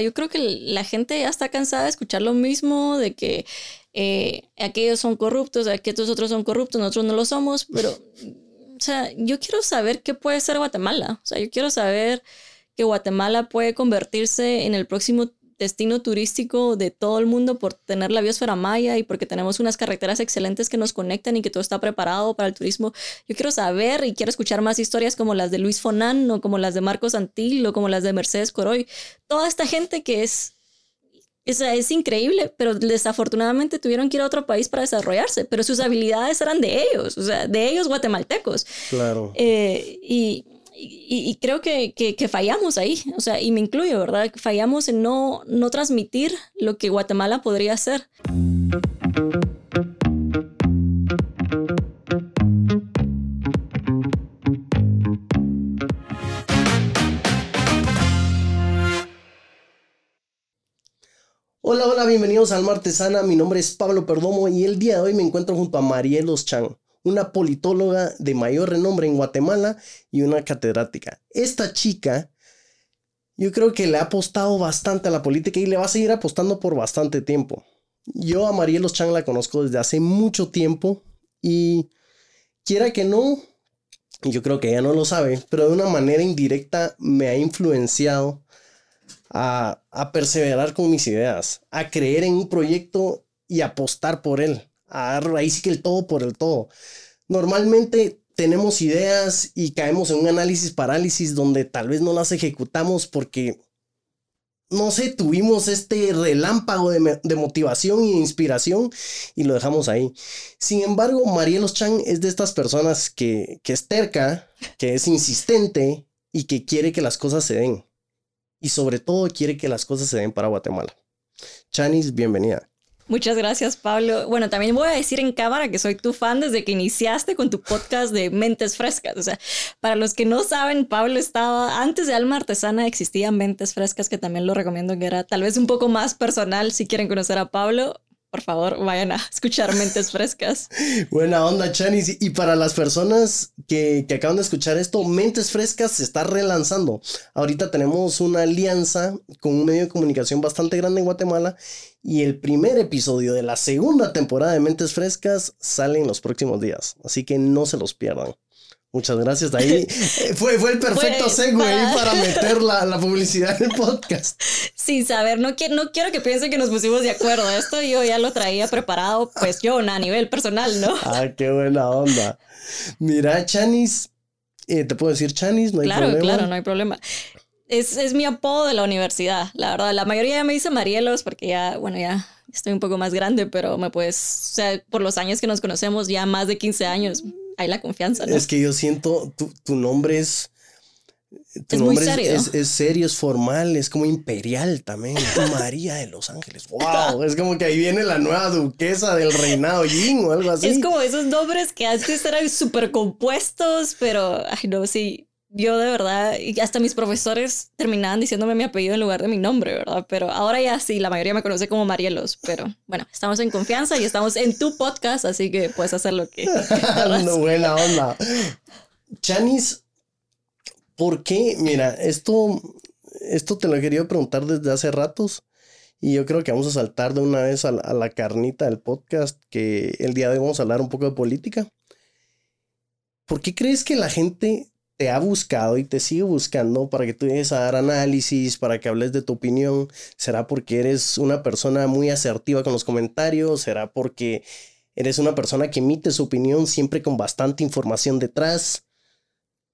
Yo creo que la gente ya está cansada de escuchar lo mismo, de que eh, aquellos son corruptos, aquellos otros son corruptos, nosotros no lo somos, pero, o sea, yo quiero saber qué puede ser Guatemala. O sea, yo quiero saber que Guatemala puede convertirse en el próximo destino turístico de todo el mundo por tener la biosfera maya y porque tenemos unas carreteras excelentes que nos conectan y que todo está preparado para el turismo. Yo quiero saber y quiero escuchar más historias como las de Luis Fonan o como las de Marcos Antil o como las de Mercedes Coroy. Toda esta gente que es es, es increíble, pero desafortunadamente tuvieron que ir a otro país para desarrollarse, pero sus habilidades eran de ellos, o sea, de ellos guatemaltecos. Claro. Eh, y, y, creo que, que, fallamos ahí, o sea, y me incluyo, ¿verdad? Fallamos en no, no transmitir lo que Guatemala podría ser. Hola, hola, bienvenidos al Martesana. Mi nombre es Pablo Perdomo y el día de hoy me encuentro junto a Marielos Chan una politóloga de mayor renombre en Guatemala y una catedrática. Esta chica, yo creo que le ha apostado bastante a la política y le va a seguir apostando por bastante tiempo. Yo a Marielos Chang la conozco desde hace mucho tiempo y quiera que no, yo creo que ella no lo sabe, pero de una manera indirecta me ha influenciado a, a perseverar con mis ideas, a creer en un proyecto y apostar por él a ahí sí que el todo por el todo. Normalmente tenemos ideas y caemos en un análisis parálisis donde tal vez no las ejecutamos porque, no sé, tuvimos este relámpago de, de motivación y inspiración y lo dejamos ahí. Sin embargo, Marielos Chan es de estas personas que, que es terca, que es insistente y que quiere que las cosas se den. Y sobre todo quiere que las cosas se den para Guatemala. Chanis, bienvenida. Muchas gracias, Pablo. Bueno, también voy a decir en cámara que soy tu fan desde que iniciaste con tu podcast de Mentes Frescas. O sea, para los que no saben, Pablo estaba, antes de Alma Artesana existían Mentes Frescas, que también lo recomiendo que era tal vez un poco más personal si quieren conocer a Pablo por favor, vayan a escuchar Mentes Frescas. Buena onda, Chanis. Y para las personas que, que, acaban de escuchar esto, Mentes Frescas se está relanzando. Ahorita tenemos una alianza con un medio de comunicación bastante grande en Guatemala. Y el primer episodio de la segunda temporada de Mentes Frescas sale en los próximos días. Así que no se los pierdan. Muchas gracias. Ahí eh, fue, fue el perfecto segue para... meter la, la, publicidad en el podcast. Sin saber, no, no quiero que piensen que nos pusimos de acuerdo. Esto yo ya lo traía preparado, pues yo, a nivel personal, ¿no? Ah, qué buena onda. Mira, Chanis, eh, te puedo decir Chanis, no hay claro, problema. Claro, claro, no hay problema. Es, es mi apodo de la universidad, la verdad. La mayoría ya me dice Marielos porque ya, bueno, ya estoy un poco más grande, pero me puedes, o sea, por los años que nos conocemos, ya más de 15 años, hay la confianza, ¿no? Es que yo siento, tu, tu nombre es... Tu es nombre muy serio. Es, es, serio, es formal, es como imperial también. María de Los Ángeles. ¡Wow! Es como que ahí viene la nueva duquesa del reinado Yin o algo así. Es como esos nombres que antes eran súper compuestos, pero, ay, no, sí yo de verdad, y hasta mis profesores terminaban diciéndome mi apellido en lugar de mi nombre, ¿verdad? Pero ahora ya sí, la mayoría me conoce como Marielos, pero bueno, estamos en confianza y estamos en tu podcast, así que puedes hacer lo que... no, buena onda. Chanis, ¿por qué? Mira, esto, esto te lo he querido preguntar desde hace ratos y yo creo que vamos a saltar de una vez a la, a la carnita del podcast, que el día de hoy vamos a hablar un poco de política. ¿Por qué crees que la gente te ha buscado y te sigue buscando para que tú llegues a dar análisis, para que hables de tu opinión? ¿Será porque eres una persona muy asertiva con los comentarios? ¿Será porque eres una persona que emite su opinión siempre con bastante información detrás?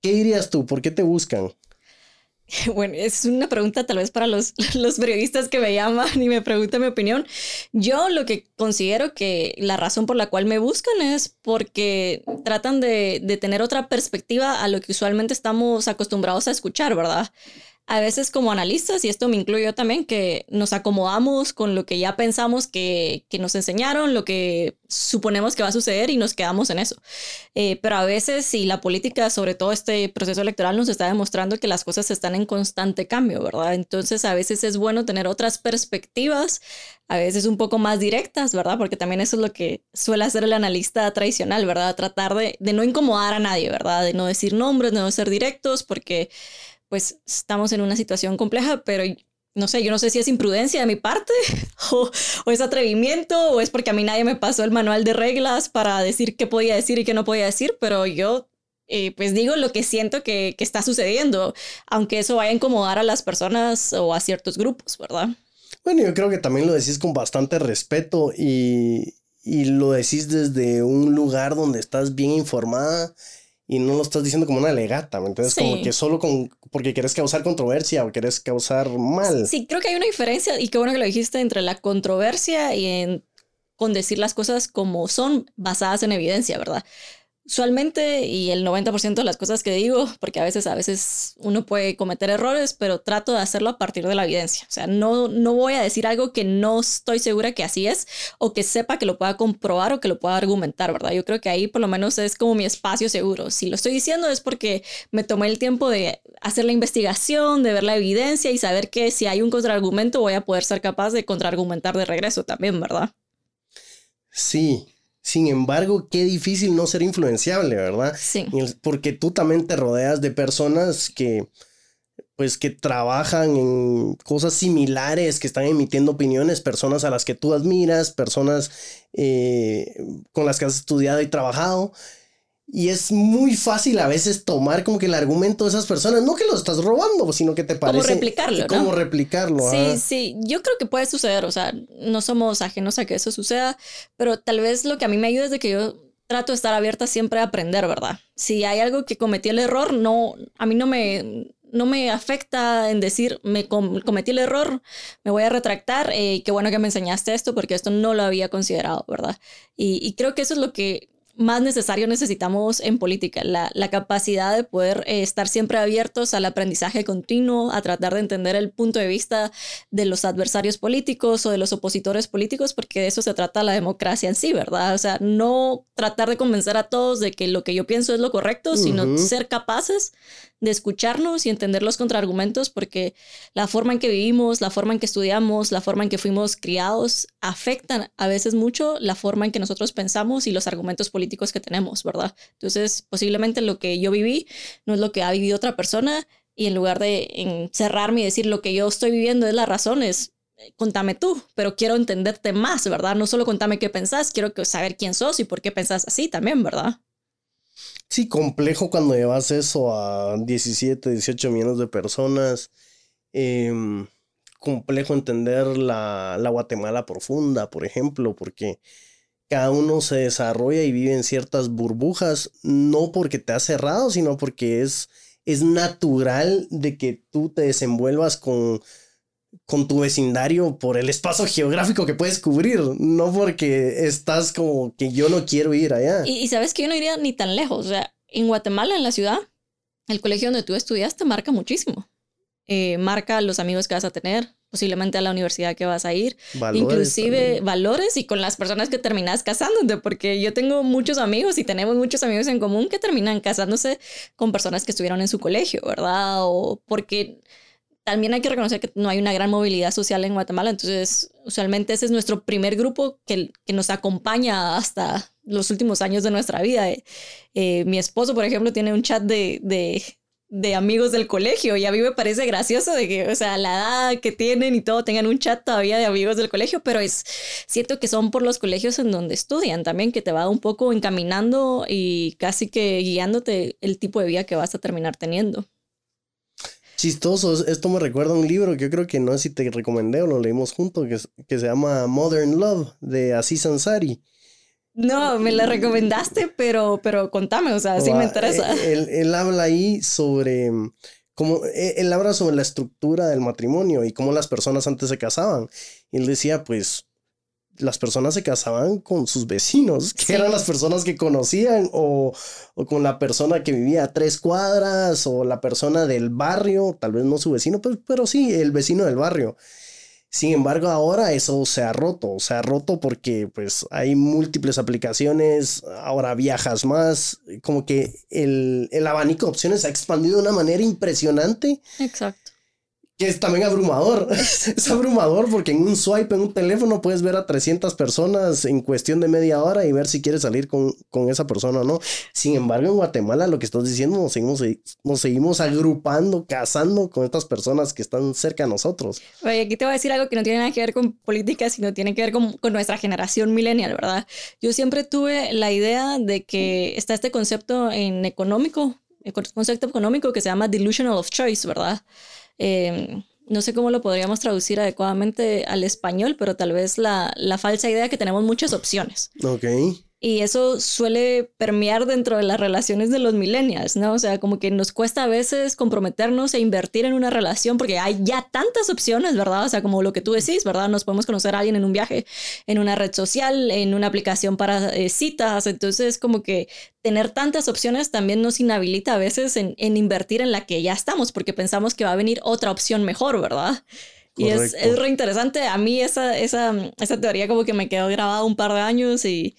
¿Qué dirías tú? ¿Por qué te buscan? Bueno, es una pregunta tal vez para los, los, periodistas que me llaman y me preguntan mi opinión. Yo lo que considero que la razón por la cual me buscan es porque tratan de, de tener otra perspectiva a lo que usualmente estamos acostumbrados a escuchar, ¿verdad? A veces como analistas, y esto me incluyo yo también, que nos acomodamos con lo que ya pensamos que, que, nos enseñaron, lo que suponemos que va a suceder y nos quedamos en eso. Eh, pero a veces si la política, sobre todo este proceso electoral, nos está demostrando que las cosas están en constante cambio, ¿verdad? Entonces a veces es bueno tener otras perspectivas, a veces un poco más directas, ¿verdad? Porque también eso es lo que suele hacer el analista tradicional, ¿verdad? Tratar de, de no incomodar a nadie, ¿verdad? De no decir nombres, de no ser directos, porque pues estamos en una situación compleja, pero no sé, yo no sé si es imprudencia de mi parte o, es atrevimiento o es porque a mí nadie me pasó el manual de reglas para decir qué podía decir y qué no podía decir, pero yo eh, pues digo lo que siento que, que, está sucediendo, aunque eso vaya a incomodar a las personas o a ciertos grupos, ¿verdad? Bueno, yo creo que también lo decís con bastante respeto y, y lo decís desde un lugar donde estás bien informada y no lo estás diciendo como una legata, Entonces, como que solo con, porque quieres causar controversia o quieres causar mal. Sí, creo que hay una diferencia y qué bueno que lo dijiste entre la controversia y en, con decir las cosas como son basadas en evidencia, ¿verdad? Usualmente, y el 90% de las cosas que digo, porque a veces, a veces uno puede cometer errores, pero trato de hacerlo a partir de la evidencia. O sea, no, no voy a decir algo que no estoy segura que así es, o que sepa que lo pueda comprobar o que lo pueda argumentar, ¿verdad? Yo creo que ahí por lo menos es como mi espacio seguro. Si lo estoy diciendo es porque me tomé el tiempo de hacer la investigación, de ver la evidencia y saber que si hay un contraargumento voy a poder ser capaz de contraargumentar de regreso también, ¿verdad? Sí, sin embargo, qué difícil no ser influenciable, ¿verdad? Sí. Porque tú también te rodeas de personas que, pues, que trabajan en cosas similares, que están emitiendo opiniones, personas a las que tú admiras, personas eh, con las que has estudiado y trabajado. Y es muy fácil a veces tomar como que el argumento de esas personas, no que lo estás robando, sino que te parece. Como replicarlo. Como replicarlo. Sí, sí. Yo creo que puede suceder. O sea, no somos ajenos a que eso suceda, pero tal vez lo que a mí me ayuda es de que yo trato de estar abierta siempre a aprender, ¿verdad? Si hay algo que cometí el error, no, a mí no me, no me afecta en decir, me cometí el error, me voy a retractar, eh, qué bueno que me enseñaste esto porque esto no lo había considerado, ¿verdad? Y, y creo que eso es lo que más necesario necesitamos en política, la, capacidad de poder eh, estar siempre abiertos al aprendizaje continuo, a tratar de entender el punto de vista de los adversarios políticos o de los opositores políticos, porque de eso se trata la democracia en sí, ¿verdad? O sea, no tratar de convencer a todos de que lo que yo pienso es lo correcto, sino ser capaces de escucharnos y entender los contraargumentos, porque la forma en que vivimos, la forma en que estudiamos, la forma en que fuimos criados, afectan a veces mucho la forma en que nosotros pensamos y los argumentos políticos que tenemos, ¿verdad? Entonces, posiblemente lo que yo viví no es lo que ha vivido otra persona y en lugar de encerrarme y decir lo que yo estoy viviendo es la razón, es eh, contame tú, pero quiero entenderte más, ¿verdad? No solo contame qué pensás, quiero saber quién sos y por qué pensás así también, ¿verdad? Sí, complejo cuando llevas eso a 17, 18 millones de personas. Em, complejo entender la, Guatemala profunda, por ejemplo, porque cada uno se desarrolla y vive en ciertas burbujas, no porque te has cerrado, sino porque es, es natural de que tú te desenvuelvas con con tu vecindario por el espacio geográfico que puedes cubrir, no porque estás como que yo no quiero ir allá. Y, sabes que yo no iría ni tan lejos, o sea, en Guatemala, en la ciudad, el colegio donde tú estudiaste marca muchísimo. Eh, marca los amigos que vas a tener, posiblemente a la universidad que vas a ir, inclusive valores y con las personas que terminas casándote, porque yo tengo muchos amigos y tenemos muchos amigos en común que terminan casándose con personas que estuvieron en su colegio, ¿verdad? O porque también hay que reconocer que no hay una gran movilidad social en Guatemala, entonces usualmente ese es nuestro primer grupo que, que nos acompaña hasta los últimos años de nuestra vida. Eh, eh, mi esposo, por ejemplo, tiene un chat de, de, de, amigos del colegio y a mí me parece gracioso de que, o sea, la edad que tienen y todo tengan un chat todavía de amigos del colegio, pero es cierto que son por los colegios en donde estudian también, que te va un poco encaminando y casi que guiándote el tipo de vida que vas a terminar teniendo chistoso. Esto me recuerda a un libro que yo creo que no sé si te recomendé o lo leímos juntos, que, que se llama Modern Love de Aziz Ansari. No, me la recomendaste, pero, pero contame, o sea, sí me interesa. Eh, él, él, habla ahí sobre cómo, eh, él habla sobre la estructura del matrimonio y cómo las personas antes se casaban. Y él decía, pues, las personas se casaban con sus vecinos, que eran las personas que conocían, o, o, con la persona que vivía a tres cuadras, o la persona del barrio, tal vez no su vecino, pero, pero sí, el vecino del barrio. Sin embargo, ahora eso se ha roto, se ha roto porque pues hay múltiples aplicaciones, ahora viajas más, como que el, el abanico de opciones se ha expandido de una manera impresionante. Exacto que es también abrumador. es abrumador porque en un swipe en un teléfono puedes ver a 300 personas en cuestión de media hora y ver si quieres salir con, con esa persona o no. Sin embargo, en Guatemala, lo que estás diciendo, nos seguimos, nos seguimos agrupando, casando con estas personas que están cerca de nosotros. Oye, aquí te voy a decir algo que no tiene nada que ver con política, sino tiene que ver con, con nuestra generación millennial, ¿verdad? Yo siempre tuve la idea de que está este concepto en económico, el concepto económico que se llama delusional of choice, ¿verdad? Em, no sé cómo lo podríamos traducir adecuadamente al español, pero tal vez la, la falsa idea que tenemos muchas opciones. Ok. Y eso suele permear dentro de las relaciones de los millennials, ¿no? O sea, como que nos cuesta a veces comprometernos e invertir en una relación porque hay ya tantas opciones, ¿verdad? O sea, como lo que tú decís, ¿verdad? Nos podemos conocer a alguien en un viaje, en una red social, en una aplicación para eh, citas. Entonces, como que tener tantas opciones también nos inhabilita a veces en, en, invertir en la que ya estamos porque pensamos que va a venir otra opción mejor, ¿verdad? Y es, es re interesante. A mí esa, esa, esa teoría como que me quedó grabada un par de años y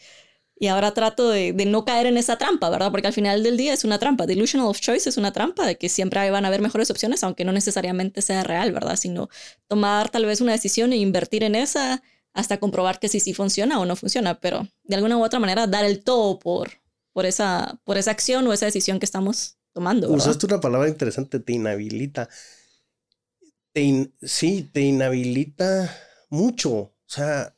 y ahora trato de, de, no caer en esa trampa, ¿verdad? Porque al final del día es una trampa. Delusional of choice es una trampa de que siempre van a haber mejores opciones, aunque no necesariamente sea real, ¿verdad? Sino tomar tal vez una decisión e invertir en esa hasta comprobar que sí, sí funciona o no funciona, pero de alguna u otra manera dar el todo por, por, esa, por esa acción o esa decisión que estamos tomando. ¿verdad? Usaste una palabra interesante, te inhabilita. Te sí, te inhabilita mucho. O sea,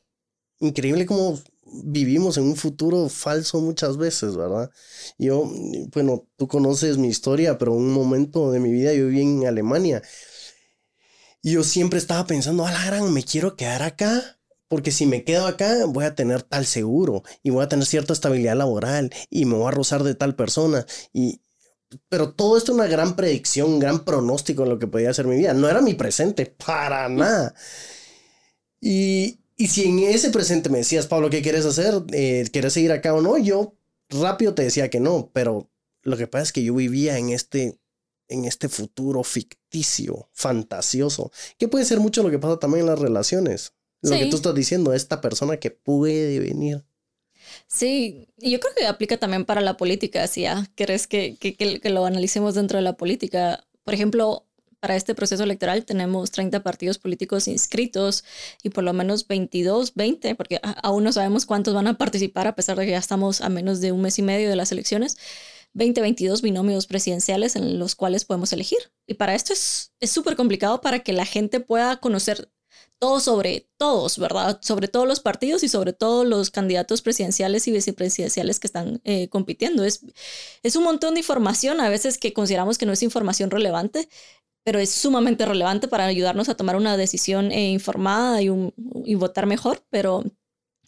increíble cómo vivimos en un futuro falso muchas veces, ¿verdad? Yo, bueno, tú conoces mi historia, pero un momento de mi vida yo viví en Alemania. Y yo siempre estaba pensando, a gran, me quiero quedar acá, porque si me quedo acá voy a tener tal seguro y voy a tener cierta estabilidad laboral y me voy a rozar de tal persona. Y, pero todo esto es una gran predicción, un gran pronóstico de lo que podía ser mi vida. No era mi presente, para nada. Y, y si en ese presente me decías, Pablo, ¿qué quieres hacer? Eh, ¿Quieres seguir acá o no? Yo rápido te decía que no, pero lo que pasa es que yo vivía en este, en este futuro ficticio, fantasioso, que puede ser mucho lo que pasa también en las relaciones. Lo sí. que tú estás diciendo, esta persona que puede venir. Sí, y yo creo que aplica también para la política, si ya querés que, que, que lo analicemos dentro de la política. Por ejemplo, para este proceso electoral tenemos 30 partidos políticos inscritos y por lo menos 22, 20, porque aún no sabemos cuántos van a participar a pesar de que ya estamos a menos de un mes y medio de las elecciones. 20, 22 binomios presidenciales en los cuales podemos elegir. Y para esto es súper complicado para que la gente pueda conocer todo sobre todos, ¿verdad? Sobre todos los partidos y sobre todos los candidatos presidenciales y vicepresidenciales que están eh, compitiendo. Es, es un montón de información a veces que consideramos que no es información relevante pero es sumamente relevante para ayudarnos a tomar una decisión eh, informada y, un, y, votar mejor, pero,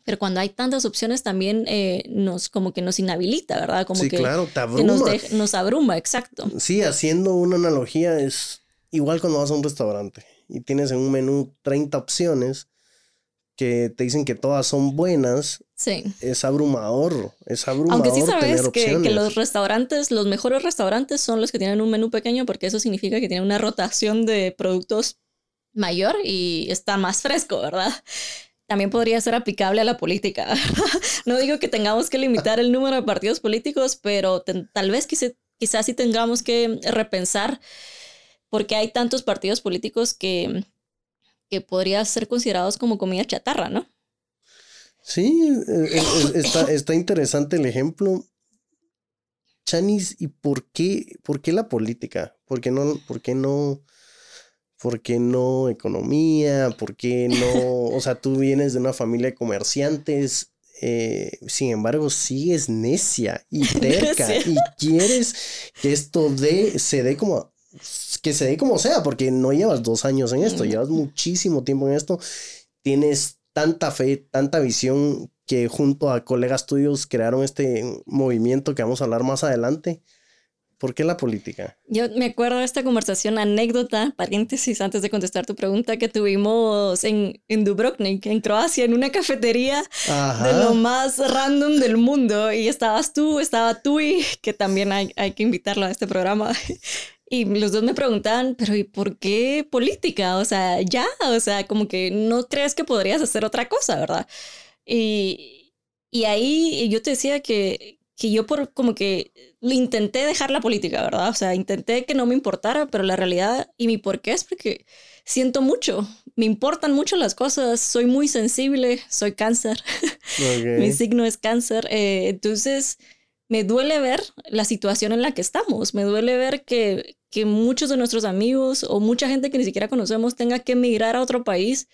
pero cuando hay tantas opciones también eh, nos como que nos inhabilita, ¿verdad? Como sí, que, claro, te abruma. Que nos, de, nos, abruma, exacto. Sí, haciendo una analogía es igual cuando vas a un restaurante y tienes en un menú 30 opciones que te dicen que todas son buenas, sí. es abrumador, es abrumador. Aunque sí sabes que, que, los restaurantes, los mejores restaurantes son los que tienen un menú pequeño porque eso significa que tienen una rotación de productos mayor y está más fresco, ¿verdad? También podría ser aplicable a la política. no digo que tengamos que limitar el número de partidos políticos, pero tal vez quizás quizá sí tengamos que repensar por qué hay tantos partidos políticos que que podría ser considerados como comida chatarra, ¿no? Sí, está, está interesante el ejemplo. Chanis, ¿y por qué, por qué la política? ¿Por qué no, por qué no, por qué no economía? ¿Por qué no? O sea, tú vienes de una familia de comerciantes, eh, sin embargo, sigues necia y terca y quieres que esto de, se dé como que se dé como sea, porque no llevas dos años en esto, llevas muchísimo tiempo en esto, tienes tanta fe, tanta visión que junto a colegas tuyos crearon este movimiento que vamos a hablar más adelante. ¿Por qué la política? Yo me acuerdo de esta conversación, anécdota, paréntesis, antes de contestar tu pregunta, que tuvimos en, en Dubrovnik, en Croacia, en una cafetería Ajá. de lo más random del mundo. Y estabas tú, estaba Tui, que también hay, hay que invitarlo a este programa. Y los dos me preguntaban, pero ¿y por qué política? O sea, ya, o sea, como que no crees que podrías hacer otra cosa, ¿verdad? Y, y ahí yo te decía que, que yo por como que intenté dejar la política, ¿verdad? O sea, intenté que no me importara, pero la realidad y mi por qué es porque siento mucho, me importan mucho las cosas, soy muy sensible, soy cáncer, mi signo es cáncer, eh, entonces me duele ver la situación en la que estamos, me duele ver que, que muchos de nuestros amigos o mucha gente que ni siquiera conocemos tenga que emigrar a otro país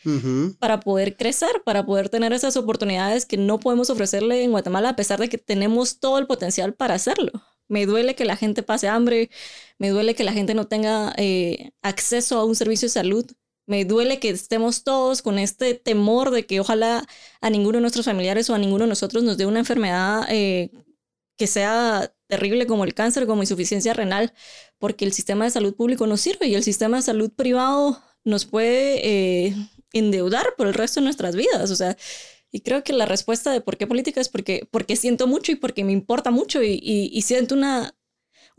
para poder crecer, para poder tener esas oportunidades que no podemos ofrecerle en Guatemala a pesar de que tenemos todo el potencial para hacerlo. Me duele que la gente pase hambre, me duele que la gente no tenga eh, acceso a un servicio de salud, me duele que estemos todos con este temor de que ojalá a ninguno de nuestros familiares o a ninguno de nosotros nos dé una enfermedad eh, que sea terrible como el cáncer, como insuficiencia renal, porque el sistema de salud público no sirve y el sistema de salud privado nos puede eh, endeudar por el resto de nuestras vidas. O sea, y creo que la respuesta de por qué política es porque, porque siento mucho y porque me importa mucho y, y siento una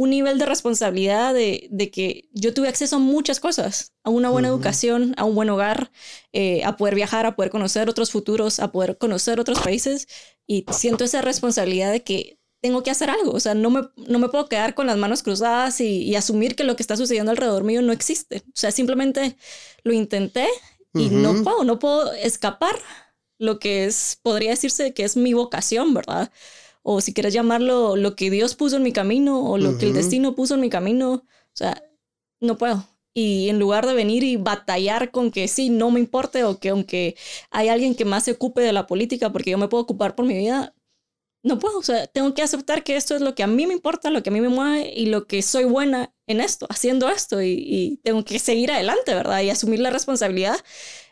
un nivel de responsabilidad de, de, que yo tuve acceso a muchas cosas, a una buena educación, a un buen hogar, eh, a poder viajar, a poder conocer otros futuros, a poder conocer otros países y siento esa responsabilidad de que tengo que hacer algo, o sea, no me, no me puedo quedar con las manos cruzadas y, y asumir que lo que está sucediendo alrededor mío no existe, o sea, simplemente lo intenté y no puedo, no puedo escapar lo que es, podría decirse que es mi vocación, ¿verdad? o si quieres llamarlo lo que Dios puso en mi camino o lo que el destino puso en mi camino, o sea, no puedo. Y en lugar de venir y batallar con que sí, no me importe o que aunque hay alguien que más se ocupe de la política porque yo me puedo ocupar por mi vida, no puedo. O sea, tengo que aceptar que esto es lo que a mí me importa, lo que a mí me mueve y lo que soy buena en esto, haciendo esto y, y tengo que seguir adelante, ¿verdad? Y asumir la responsabilidad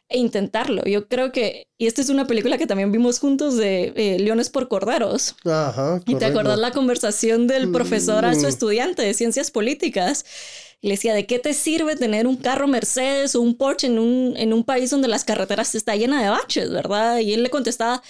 e intentarlo. Yo creo que, y esta es una película que también vimos juntos de eh, Leones por Corderos. Ajá. Y te acordás la conversación del profesor a su mm. estudiante de ciencias políticas. Le decía, ¿de qué te sirve tener un carro Mercedes o un Porsche en un, en un país donde las carreteras está llena de baches, verdad? Y él le contestaba,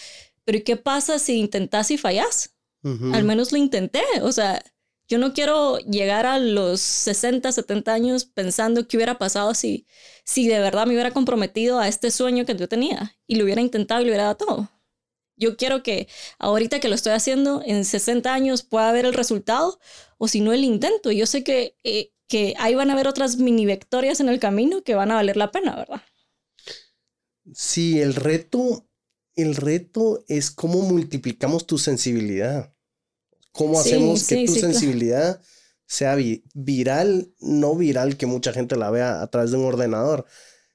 ¿pero y qué pasa si intentas y fallas? Al menos lo intenté. O sea, yo no quiero llegar a los 60, 70 años pensando qué hubiera pasado si, si de verdad me hubiera comprometido a este sueño que yo tenía y lo hubiera intentado y lo hubiera dado todo. Yo quiero que ahorita que lo estoy haciendo, en 60 años pueda ver el resultado o si no el intento. Yo sé que, eh, que ahí van a haber otras mini victorias en el camino que van a valer la pena, ¿verdad? Sí, el reto, el reto es cómo multiplicamos tu sensibilidad. ¿Cómo hacemos que tu sensibilidad sea viral, no viral que mucha gente la vea a través de un ordenador?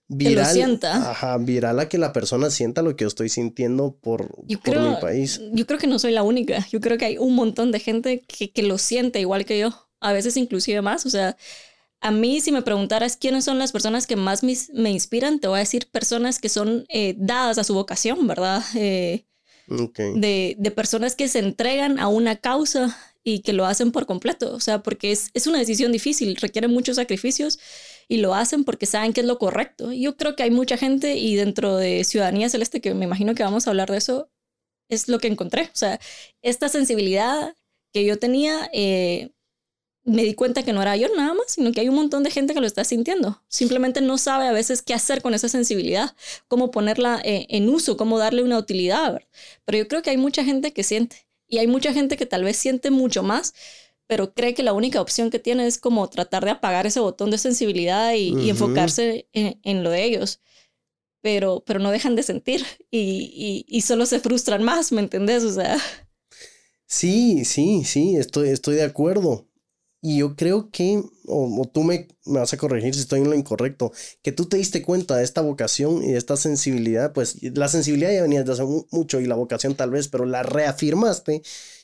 Viral, sienta. Ajá, viral a que la persona sienta lo que yo estoy sintiendo por, mi país. Yo creo que no soy la única. Yo creo que hay un montón de gente que, que lo siente igual que yo. A veces inclusive más. O sea, a mí, si me preguntaras quiénes son las personas que más me, inspiran, te voy a decir personas que son eh, dadas a su vocación, ¿verdad? Eh, de, de, personas que se entregan a una causa y que lo hacen por completo, o sea, porque es, es una decisión difícil, requiere muchos sacrificios y lo hacen porque saben que es lo correcto. Yo creo que hay mucha gente y dentro de Ciudadanía Celeste, que me imagino que vamos a hablar de eso, es lo que encontré, o sea, esta sensibilidad que yo tenía eh, me di cuenta que no era yo nada más, sino que hay un montón de gente que lo está sintiendo. Simplemente no sabe a veces qué hacer con esa sensibilidad, cómo ponerla eh, en uso, cómo darle una utilidad. Pero yo creo que hay mucha gente que siente y hay mucha gente que tal vez siente mucho más, pero cree que la única opción que tiene es como tratar de apagar ese botón de sensibilidad y, enfocarse en, lo de ellos. Pero, pero no dejan de sentir y, y, y solo se frustran más, ¿me entendés? O sea... Sí, sí, sí, estoy, estoy de acuerdo. Y yo creo que, o, tú me, me, vas a corregir si estoy en lo incorrecto, que tú te diste cuenta de esta vocación y de esta sensibilidad, pues la sensibilidad ya venía desde hace mucho y la vocación tal vez, pero la reafirmaste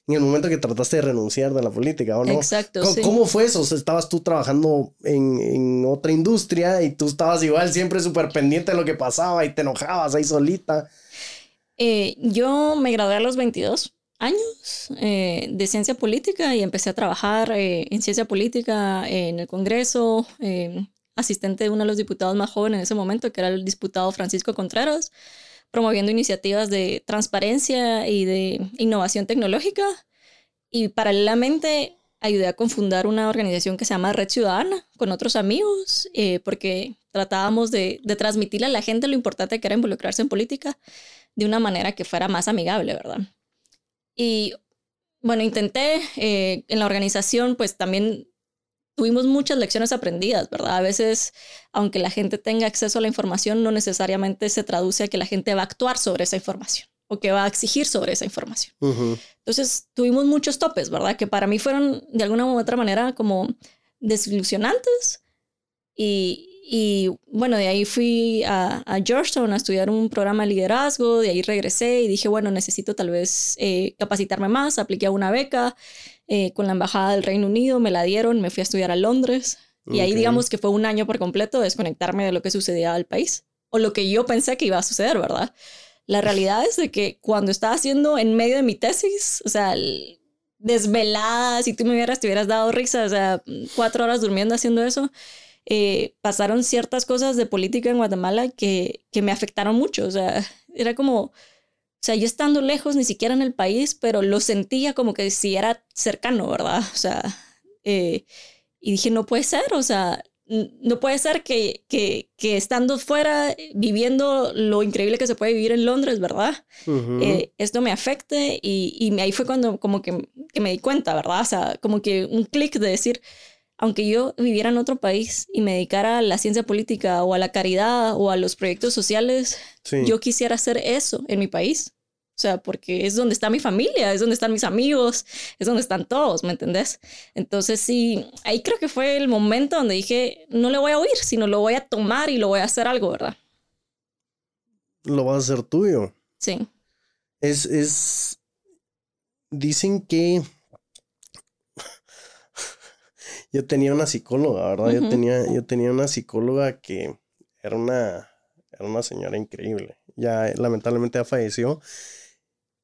en el momento que trataste de renunciar de la política, ¿o no? Exacto. ¿Cómo, sí. ¿cómo fue eso? O sea, estabas tú trabajando en, en, otra industria y tú estabas igual siempre súper pendiente de lo que pasaba y te enojabas ahí solita. Eh, yo me gradué a los 22 años eh, de ciencia política y empecé a trabajar eh, en ciencia política en el Congreso, eh, asistente de uno de los diputados más jóvenes en ese momento, que era el diputado Francisco Contreras, promoviendo iniciativas de transparencia y de innovación tecnológica. Y paralelamente ayudé a confundar una organización que se llama Red Ciudadana con otros amigos, porque tratábamos de, de transmitirle a la gente lo importante que era involucrarse en política de una manera que fuera más amigable, ¿verdad? Y bueno, intenté eh, en la organización, pues también tuvimos muchas lecciones aprendidas, ¿verdad? A veces, aunque la gente tenga acceso a la información, no necesariamente se traduce a que la gente va a actuar sobre esa información o que va a exigir sobre esa información. Entonces, tuvimos muchos topes, ¿verdad? Que para mí fueron de alguna u otra manera como desilusionantes. Y, y bueno, de ahí fui a, a, Georgetown a estudiar un programa de liderazgo, de ahí regresé y dije, bueno, necesito tal vez eh, capacitarme más, apliqué a una beca eh, con la Embajada del Reino Unido, me la dieron, me fui a estudiar a Londres y ahí digamos que fue un año por completo desconectarme de lo que sucedía al país o lo que yo pensé que iba a suceder, ¿verdad? La realidad es de que cuando estaba haciendo en medio de mi tesis, o sea, desvelada, si tú me hubieras, te hubieras dado risa, o sea, cuatro horas durmiendo haciendo eso, eh, pasaron ciertas cosas de política en Guatemala que, que me afectaron mucho. O sea, era como, o sea, yo estando lejos, ni siquiera en el país, pero lo sentía como que si era cercano, ¿verdad? O sea, eh, y dije, no puede ser, o sea, no puede ser que, que, que, estando fuera, viviendo lo increíble que se puede vivir en Londres, ¿verdad? Eh, esto me afecte y, y, ahí fue cuando como que, que, me di cuenta, ¿verdad? O sea, como que un clic de decir, aunque yo viviera en otro país y me dedicara a la ciencia política o a la caridad o a los proyectos sociales, yo quisiera hacer eso en mi país. O sea, porque es donde está mi familia, es donde están mis amigos, es donde están todos, ¿me entendés? Entonces sí, ahí creo que fue el momento donde dije, no le voy a oír, sino lo voy a tomar y lo voy a hacer algo, ¿verdad? Lo vas a hacer tuyo. Sí. Es, es, dicen que yo tenía una psicóloga, ¿verdad? yo, tenía, yo tenía una psicóloga que era una, era una señora increíble. Ya lamentablemente ya falleció.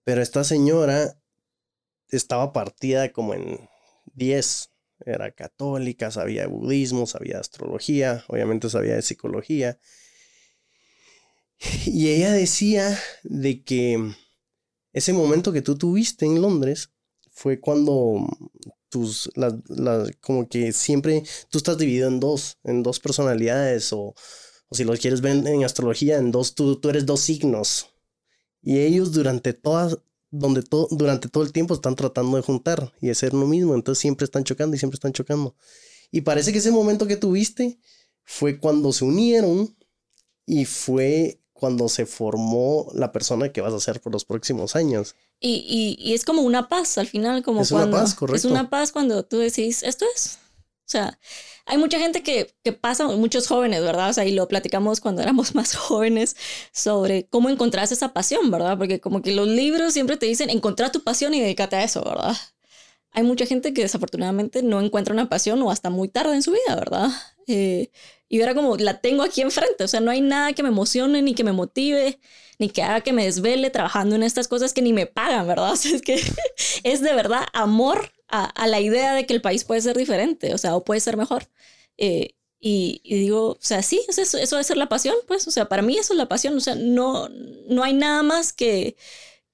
Pero esta señora estaba partida como en 10. Era católica, sabía de budismo, sabía de astrología, obviamente sabía de psicología. Y ella decía de que ese momento que tú tuviste en Londres fue cuando tus, como que siempre tú estás dividido en dos, en dos personalidades o, o si lo quieres ver en, astrología, en dos, tú, tú, eres dos signos. Y ellos durante todas, donde todo, durante todo el tiempo están tratando de juntar y de ser lo mismo, entonces siempre están chocando y siempre están chocando. Y parece que ese momento que tuviste fue cuando se unieron y fue cuando se formó la persona que vas a ser por los próximos años. Y, y, es como una paz al final, como es cuando... una paz, correcto. Es una paz cuando tú decís, esto es. O sea, hay mucha gente que, que pasa, muchos jóvenes, ¿verdad? O sea, y lo platicamos cuando éramos más jóvenes sobre cómo encontrar esa pasión, ¿verdad? Porque como que los libros siempre te dicen, encontrar tu pasión y dedícate a eso, ¿verdad? Hay mucha gente que desafortunadamente no encuentra una pasión o hasta muy tarde en su vida, ¿verdad? Eh, y era como, la tengo aquí enfrente, o sea, no hay nada que me emocione ni que me motive, ni que haga que me desvele trabajando en estas cosas que ni me pagan, ¿verdad? O sea, es que es de verdad amor a, la idea de que el país puede ser diferente, o sea, o puede ser mejor. Eh, y, digo, o sea, sí, eso, eso debe ser la pasión, pues, o sea, para mí eso es la pasión, o sea, no, no hay nada más que,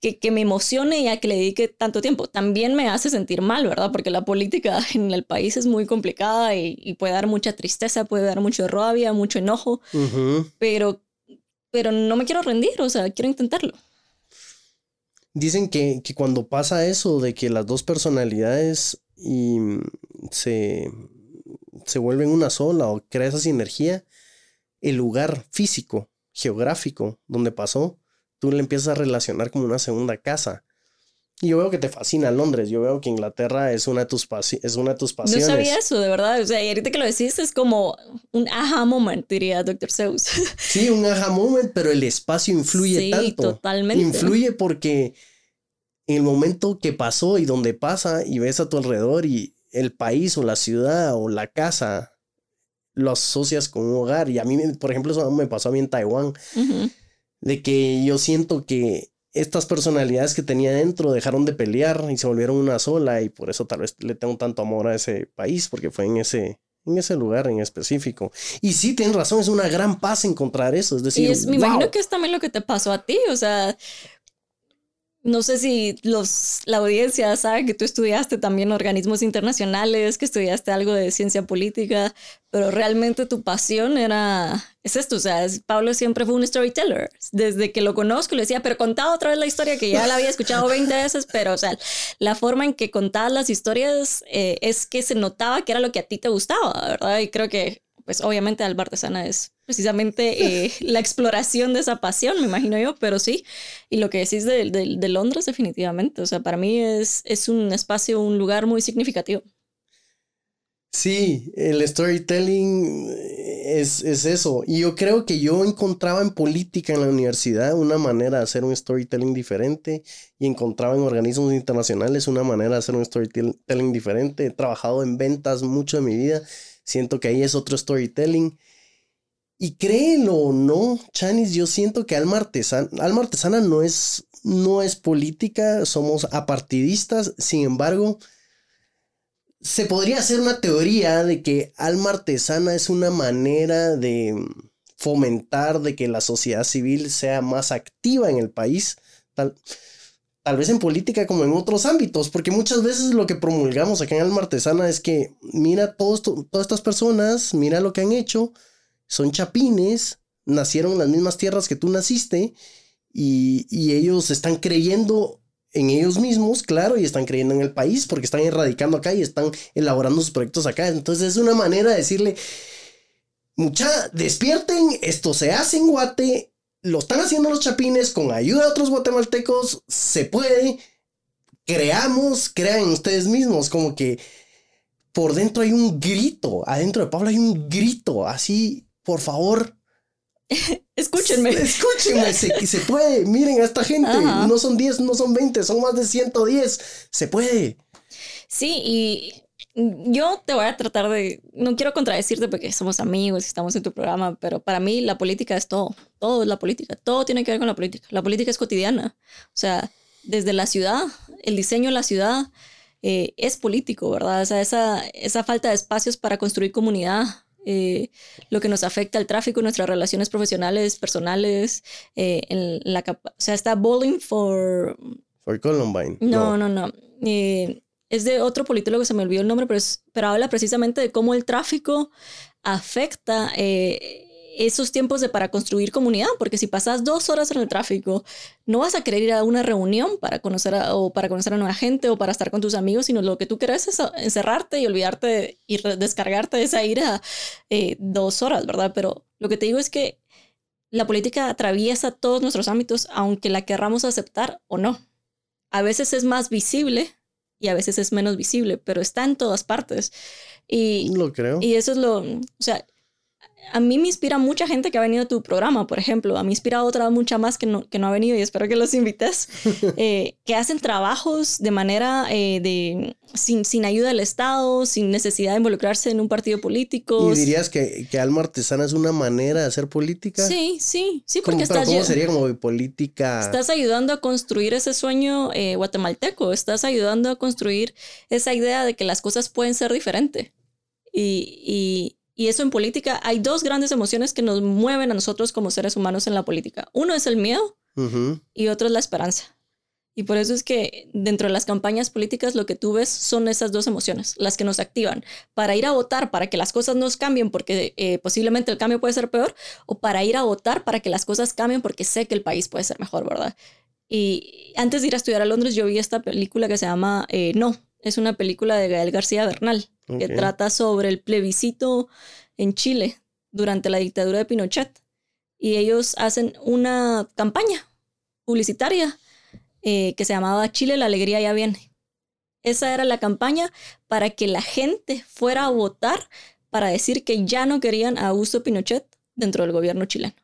que, me emocione y a que le dedique tanto tiempo. También me hace sentir mal, ¿verdad? Porque la política en el país es muy complicada y, puede dar mucha tristeza, puede dar mucho rabia, mucho enojo, pero, pero no me quiero rendir, o sea, quiero intentarlo. Dicen que, que cuando pasa eso de que las dos personalidades y se, se vuelven una sola o crea esa sinergia, el lugar físico, geográfico donde pasó, tú le empiezas a relacionar como una segunda casa. Yo veo que te fascina Londres, yo veo que Inglaterra es una de tus, es una de tus pasiones. No sabía eso, de verdad. O sea, y ahorita que lo decís es como un aha moment, diría Dr. Zeus. Sí, un aha moment, pero el espacio influye sí, tanto. totalmente. Influye porque en el momento que pasó y donde pasa y ves a tu alrededor y el país o la ciudad o la casa lo asocias con un hogar. Y a mí, por ejemplo, eso me pasó a mí en Taiwán de que yo siento que estas personalidades que tenía dentro dejaron de pelear y se volvieron una sola y por eso tal vez le tengo tanto amor a ese país porque fue en ese en ese lugar en específico. Y sí, tienes razón, es una gran paz encontrar eso. Es decir, y me imagino que es también lo que te pasó a ti, o sea, no sé si los, la audiencia sabe que tú estudiaste también organismos internacionales, que estudiaste algo de ciencia política, pero realmente tu pasión era, es esto, o sea, Pablo siempre fue un storyteller. Desde que lo conozco le decía, pero contaba otra vez la historia que ya la había escuchado 20 veces, pero o sea, la forma en que contabas las historias eh, es que se notaba que era lo que a ti te gustaba, ¿verdad? Y creo que pues obviamente Alba Artesana es precisamente eh, la exploración de esa pasión, me imagino yo, pero sí, y lo que decís de, de, Londres definitivamente, o sea, para mí es, es un espacio, un lugar muy significativo. Sí, el storytelling es, es, eso. Y yo creo que yo encontraba en política en la universidad una manera de hacer un storytelling diferente y encontraba en organismos internacionales una manera de hacer un storytelling diferente. He trabajado en ventas mucho de mi vida Siento que ahí es otro storytelling. Y créelo o no, Chanis, yo siento que Alma Artesana, Alma Artesana no es, no es política, somos apartidistas, sin embargo, se podría hacer una teoría de que Alma Artesana es una manera de fomentar de que la sociedad civil sea más activa en el país. Tal, tal vez en política como en otros ámbitos, porque muchas veces lo que promulgamos acá en Alma Artesana es que mira todos, todas estas personas, mira lo que han hecho, son chapines, nacieron en las mismas tierras que tú naciste y, y ellos están creyendo en ellos mismos, claro, y están creyendo en el país porque están erradicando acá y están elaborando sus proyectos acá. Entonces es una manera de decirle, mucha, despierten, esto se hace en Guate, lo están haciendo los chapines con ayuda de otros guatemaltecos, se puede, creamos, crean ustedes mismos, como que por dentro hay un grito, adentro de Pablo hay un grito, así, por favor. Escúchenme. Escúchenme, se, se puede, miren a esta gente, no son 10, no son 20, son más de 110, se puede. Sí, y yo te voy a tratar de, no quiero contradecirte porque somos amigos y estamos en tu programa, pero para mí la política es todo, todo es la política, todo tiene que ver con la política. La política es cotidiana, o sea, desde la ciudad, el diseño de la ciudad eh, es político, ¿verdad? O sea, esa, esa falta de espacios para construir comunidad, eh, lo que nos afecta al tráfico, nuestras relaciones profesionales, personales, eh, en la o sea, está bowling for... For Columbine. No, no, no. no es de otro politólogo, se me olvidó el nombre, pero, pero habla precisamente de cómo el tráfico afecta eh, esos tiempos de para construir comunidad, porque si pasas dos horas en el tráfico, no vas a querer ir a una reunión para conocer a, o para conocer a nueva gente o para estar con tus amigos, sino lo que tú quieres es encerrarte y olvidarte y descargarte de esa ira eh, dos horas, ¿verdad? Pero lo que te digo es que la política atraviesa todos nuestros ámbitos, aunque la querramos aceptar o no. A veces es más visible y a veces es menos visible, pero está en todas partes. Y, lo creo. Y eso es lo, o sea, a mí me inspira mucha gente que ha venido a tu programa, por ejemplo. A mí me inspira otra mucha más que no, que no ha venido y espero que los invites, eh, que hacen trabajos de manera eh, de, sin, sin ayuda del Estado, sin necesidad de involucrarse en un partido político. ¿Y dirías que, que alma artesana es una manera de hacer política? Sí, sí, sí, porque estás... ¿Cómo sería como política? Estás ayudando a construir ese sueño eh, guatemalteco, estás ayudando a construir esa idea de que las cosas pueden ser diferentes. y, y eso en política, hay dos grandes emociones que nos mueven a nosotros como seres humanos en la política. Uno es el miedo y otro es la esperanza. Y por eso es que dentro de las campañas políticas lo que tú ves son esas dos emociones, las que nos activan para ir a votar, para que las cosas nos cambien, porque eh, posiblemente el cambio puede ser peor, o para ir a votar para que las cosas cambien, porque sé que el país puede ser mejor, ¿verdad? Y antes de ir a estudiar a Londres, yo vi esta película que se llama eh, No, es una película de Gael García Bernal que trata sobre el plebiscito en Chile durante la dictadura de Pinochet. Y ellos hacen una campaña publicitaria eh, que se llamaba Chile, la alegría ya viene. Esa era la campaña para que la gente fuera a votar para decir que ya no querían a Augusto Pinochet dentro del gobierno chileno.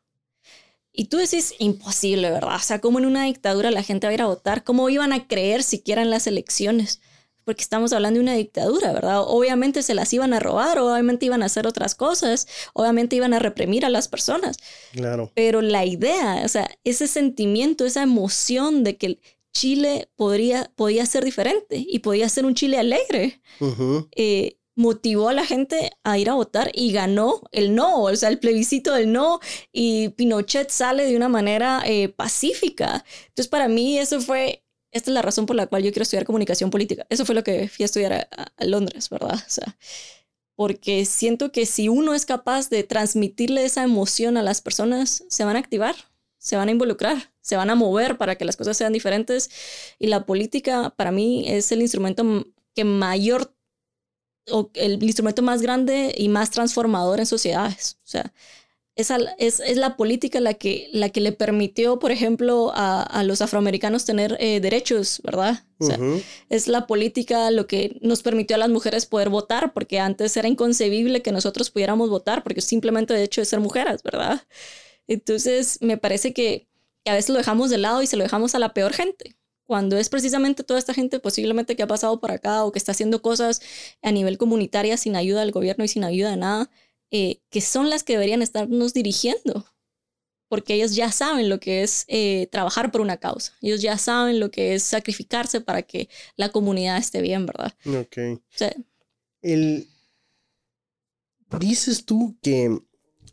Y tú decís, imposible, ¿verdad? O sea, ¿cómo en una dictadura la gente va a ir a votar? ¿Cómo iban a creer siquiera en las elecciones? Porque estamos hablando de una dictadura, ¿verdad? Obviamente se las iban a robar, obviamente iban a hacer otras cosas, obviamente iban a reprimir a las personas. Claro. Pero la idea, o sea, ese sentimiento, esa emoción de que Chile podría, podía ser diferente y podía ser un Chile alegre, eh, motivó a la gente a ir a votar y ganó el no, o sea, el plebiscito del no, y Pinochet sale de una manera eh, pacífica. Entonces, para mí eso fue esta es la razón por la cual yo quiero estudiar comunicación política. Eso fue lo que fui a estudiar a, Londres, ¿verdad? O sea, porque siento que si uno es capaz de transmitirle esa emoción a las personas, se van a activar, se van a involucrar, se van a mover para que las cosas sean diferentes. Y la política para mí es el instrumento que mayor o el instrumento más grande y más transformador en sociedades. O sea, es, es, es, la política la que, la que le permitió, por ejemplo, a, a los afroamericanos tener eh, derechos, ¿verdad? O sea, Es la política lo que nos permitió a las mujeres poder votar, porque antes era inconcebible que nosotros pudiéramos votar, porque simplemente de hecho de ser mujeres, ¿verdad? Entonces, me parece que, que a veces lo dejamos de lado y se lo dejamos a la peor gente cuando es precisamente toda esta gente posiblemente que ha pasado por acá o que está haciendo cosas a nivel comunitaria sin ayuda del gobierno y sin ayuda de nada, eh, que son las que deberían estarnos dirigiendo, porque ellos ya saben lo que es eh, trabajar por una causa, ellos ya saben lo que es sacrificarse para que la comunidad esté bien, ¿verdad? Ok. El... Dices tú que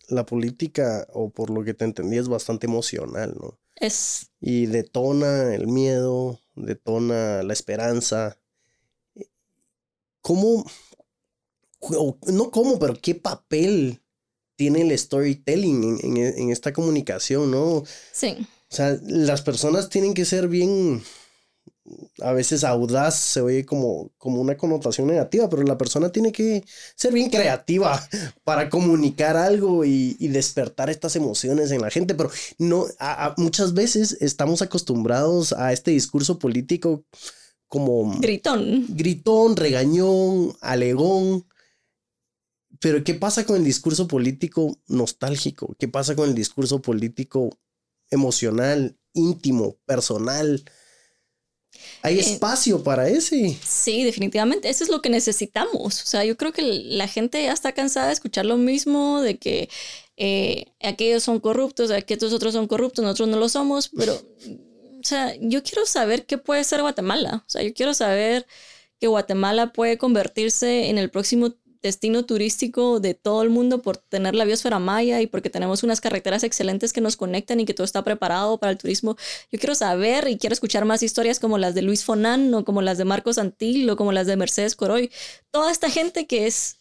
la política, o por lo que te entendí, es bastante emocional, ¿no? Es. Y detona el miedo, detona la esperanza. ¿Cómo, no cómo, pero qué papel tiene el storytelling en, esta comunicación, ¿no? Sí. O sea, las personas tienen que ser bien, a veces audaz, se oye como, como una connotación negativa, pero la persona tiene que ser bien creativa para comunicar algo y, despertar estas emociones en la gente, pero no, muchas veces estamos acostumbrados a este discurso político como... Gritón. Gritón, regañón, alegón pero ¿qué pasa con el discurso político nostálgico? ¿Qué pasa con el discurso político emocional, íntimo, personal? ¿Hay eh, espacio para ese? Sí, definitivamente. Eso es lo que necesitamos. O sea, yo creo que la gente ya está cansada de escuchar lo mismo, de que eh, aquellos son corruptos, aquellos otros son corruptos, nosotros no lo somos, pero, o sea, yo quiero saber qué puede ser Guatemala. O sea, yo quiero saber que Guatemala puede convertirse en el próximo destino turístico de todo el mundo por tener la biosfera maya y porque tenemos unas carreteras excelentes que nos conectan y que todo está preparado para el turismo. Yo quiero saber y quiero escuchar más historias como las de Luis Fonan o como las de Marcos Antil o como las de Mercedes Coroy. Toda esta gente que es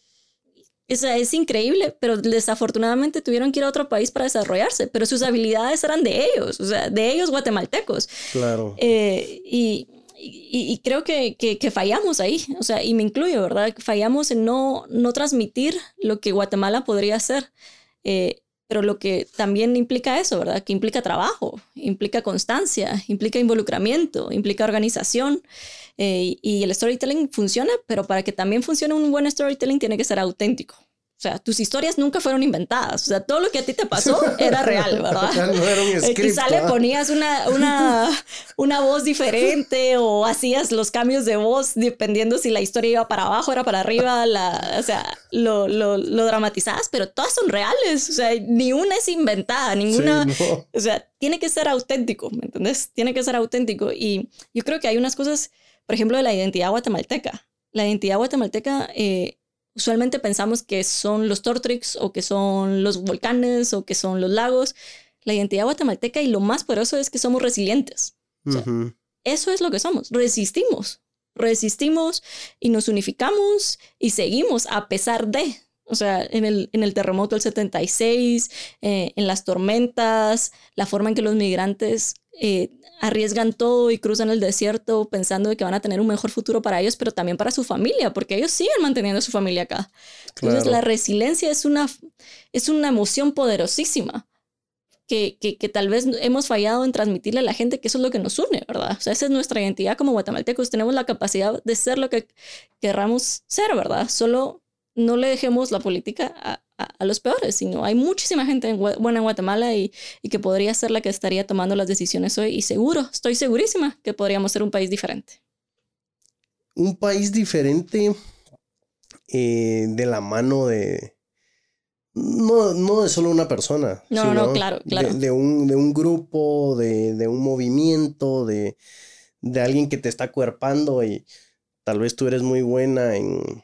es, es, increíble, pero desafortunadamente tuvieron que ir a otro país para desarrollarse, pero sus habilidades eran de ellos, o sea, de ellos guatemaltecos. Claro. Eh, y, y, creo que, que, fallamos ahí, o sea, y me incluyo, ¿verdad? Fallamos en no, no transmitir lo que Guatemala podría ser, eh, pero lo que también implica eso, ¿verdad? Que implica trabajo, implica constancia, implica involucramiento, implica organización, eh, y el storytelling funciona, pero para que también funcione un buen storytelling tiene que ser auténtico. O sea, tus historias nunca fueron inventadas. O sea, todo lo que a ti te pasó era real, ¿verdad? no era un script, Quizá le ponías una, una, una voz diferente o hacías los cambios de voz dependiendo si la historia iba para abajo, era para arriba, la, o sea, lo, lo, lo dramatizabas, pero todas son reales. O sea, ni una es inventada, ninguna. O sea, tiene que ser auténtico, ¿me entiendes? Tiene que ser auténtico. Y yo creo que hay unas cosas, por ejemplo, de la identidad guatemalteca. La identidad guatemalteca. Eh, usualmente pensamos que son los Tortrix o que son los volcanes o que son los lagos. La identidad guatemalteca y lo más poderoso es que somos resilientes. Eso es lo que somos. Resistimos. Resistimos y nos unificamos y seguimos a pesar de. O sea, en el, en el terremoto del 76, eh, en las tormentas, la forma en que los migrantes eh, arriesgan todo y cruzan el desierto pensando de que van a tener un mejor futuro para ellos, pero también para su familia, porque ellos siguen manteniendo a su familia acá. Entonces, la resiliencia es una, es una emoción poderosísima. Que, que, que, tal vez hemos fallado en transmitirle a la gente que eso es lo que nos une, ¿verdad? O sea, esa es nuestra identidad como guatemaltecos. Tenemos la capacidad de ser lo que querramos ser, ¿verdad? Solo no le dejemos la política a, a, los peores, sino hay muchísima gente buena en Guatemala y, y, que podría ser la que estaría tomando las decisiones hoy y seguro, estoy segurísima que podríamos ser un país diferente. Un país diferente eh, de la mano de... No, no de solo una persona. No, no, claro, claro. De, un, de un, grupo, de, de un movimiento, de, de alguien que te está cuerpando y tal vez tú eres muy buena en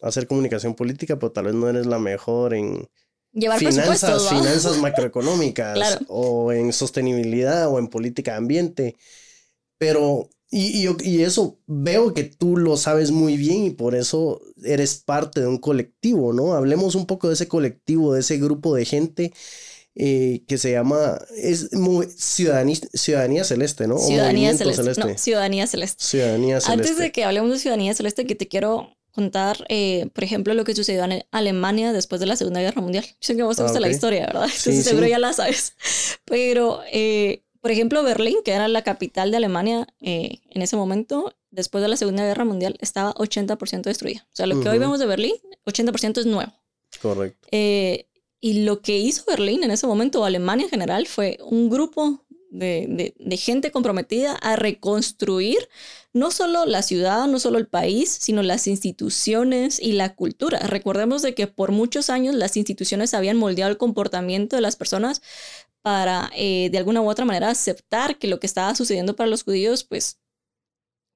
hacer comunicación política, pero tal vez no eres la mejor en Llevar finanzas, finanzas macroeconómicas o en sostenibilidad o en política de ambiente. Pero, y, y, y, eso veo que tú lo sabes muy bien y por eso eres parte de un colectivo, ¿no? Hablemos un poco de ese colectivo, de ese grupo de gente eh, que se llama es muy, ciudadanía, ciudadanía Celeste, ¿no? Ciudadanía celeste. No, ciudadanía Celeste. Ciudadanía Celeste. Antes de que hablemos de Ciudadanía Celeste, que te quiero contar, eh, por ejemplo, lo que sucedió en Alemania después de la Segunda Guerra Mundial. Yo sé que vos te gusta la historia, ¿verdad? Entonces seguro ya la sabes. Pero, eh, por ejemplo, Berlín, que era la capital de Alemania en ese momento, después de la Segunda Guerra Mundial, estaba 80% destruida. O sea, lo que hoy vemos de Berlín, 80% es nuevo. Correcto. Y lo que hizo Berlín en ese momento, o Alemania en general, fue un grupo de, de, gente comprometida a reconstruir no solo la ciudad, no solo el país, sino las instituciones y la cultura. Recordemos de que por muchos años las instituciones habían moldeado el comportamiento de las personas para eh, de alguna u otra manera aceptar que lo que estaba sucediendo para los judíos, pues,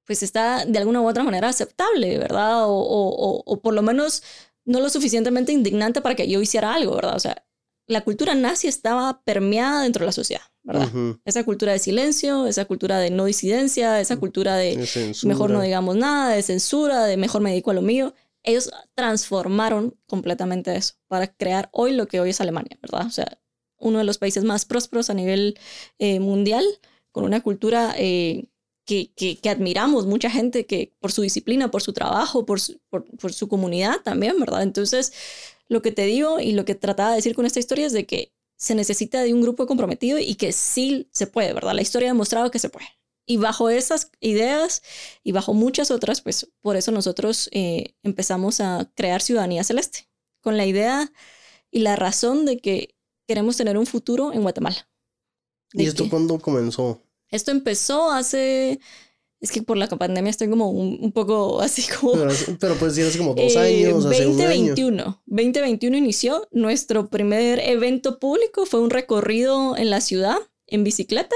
pues está de alguna u otra manera aceptable, ¿verdad? O, o, o por lo menos no lo suficientemente indignante para que yo hiciera algo, ¿verdad? O sea, la cultura nazi estaba permeada dentro de la sociedad, ¿verdad? Esa cultura de silencio, esa cultura de no disidencia, esa cultura de, mejor no digamos nada, de censura, de mejor me dedico a lo mío. Ellos transformaron completamente eso para crear hoy lo que hoy es Alemania, ¿verdad? O sea, uno de los países más prósperos a nivel eh, mundial, con una cultura eh, que, que, admiramos, mucha gente que por su disciplina, por su trabajo, por su, por, por su comunidad también, ¿verdad? Entonces, lo que te digo y lo que trataba de decir con esta historia es de que se necesita de un grupo comprometido y que sí se puede, ¿verdad? La historia ha demostrado que se puede. Y bajo esas ideas y bajo muchas otras, pues por eso nosotros eh, empezamos a crear Ciudadanía Celeste, con la idea y la razón de que queremos tener un futuro en Guatemala. ¿Y esto cuándo comenzó? Esto empezó hace... Es que por la pandemia estoy como un, poco así como... Pero, pues sí, hace como dos eh, años, 2021. 2021 inició. Nuestro primer evento público fue un recorrido en la ciudad en bicicleta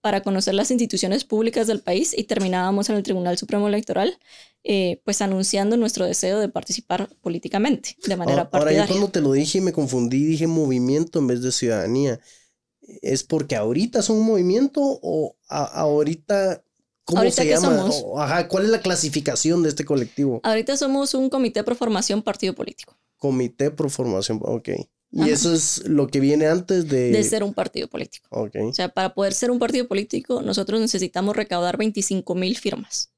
para conocer las instituciones públicas del país y terminábamos en el Tribunal Supremo Electoral, eh, pues anunciando nuestro deseo de participar políticamente de manera ahora, partidaria. Ahora yo cuando te lo dije me confundí, dije movimiento en vez de ciudadanía. ¿Es porque ahorita son un movimiento o ahorita ¿Cómo se llama? ajá, ¿Cuál es la clasificación de este colectivo? Ahorita somos un comité pro formación partido político. Comité pro formación, ok. Y eso es lo que viene antes de... De ser un partido político. Ok. O sea, para poder ser un partido político, nosotros necesitamos recaudar 25 mil firmas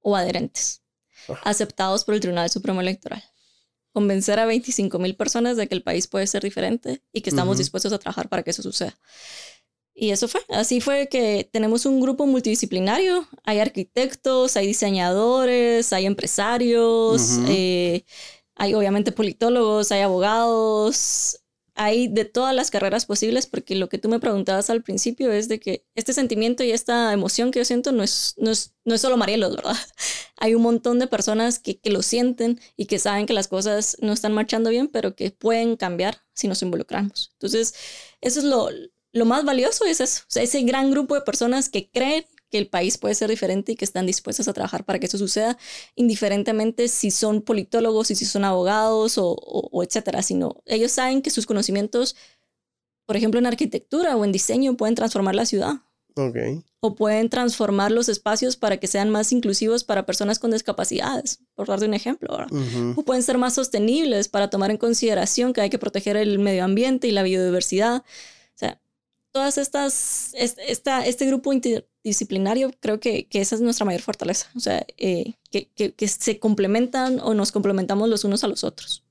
o adherentes ah. aceptados por el Tribunal Supremo Electoral convencer a 25 mil personas de que el país puede ser diferente y que estamos dispuestos a trabajar para que eso suceda. Y eso fue, así fue que tenemos un grupo multidisciplinario, hay arquitectos, hay diseñadores, hay empresarios, eh, hay obviamente politólogos, hay abogados, hay de todas las carreras posibles, porque lo que tú me preguntabas al principio es de que este sentimiento y esta emoción que yo siento no es, no es, no es solo Marielos, ¿verdad? Hay un montón de personas que, que, lo sienten y que saben que las cosas no están marchando bien, pero que pueden cambiar si nos involucramos. Entonces, eso es lo, lo más valioso, es eso, o sea, ese gran grupo de personas que creen que el país puede ser diferente y que están dispuestas a trabajar para que eso suceda, indiferentemente si son politólogos y si son abogados o, o, etcétera, sino ellos saben que sus conocimientos, por ejemplo, en arquitectura o en diseño, pueden transformar la ciudad. Okay. O pueden transformar los espacios para que sean más inclusivos para personas con discapacidades, por darte un ejemplo. O pueden ser más sostenibles para tomar en consideración que hay que proteger el medio ambiente y la biodiversidad. Todas estas, esta, este grupo disciplinario, creo que, que, esa es nuestra mayor fortaleza. O sea, eh, que, que, que, se complementan o nos complementamos los unos a los otros.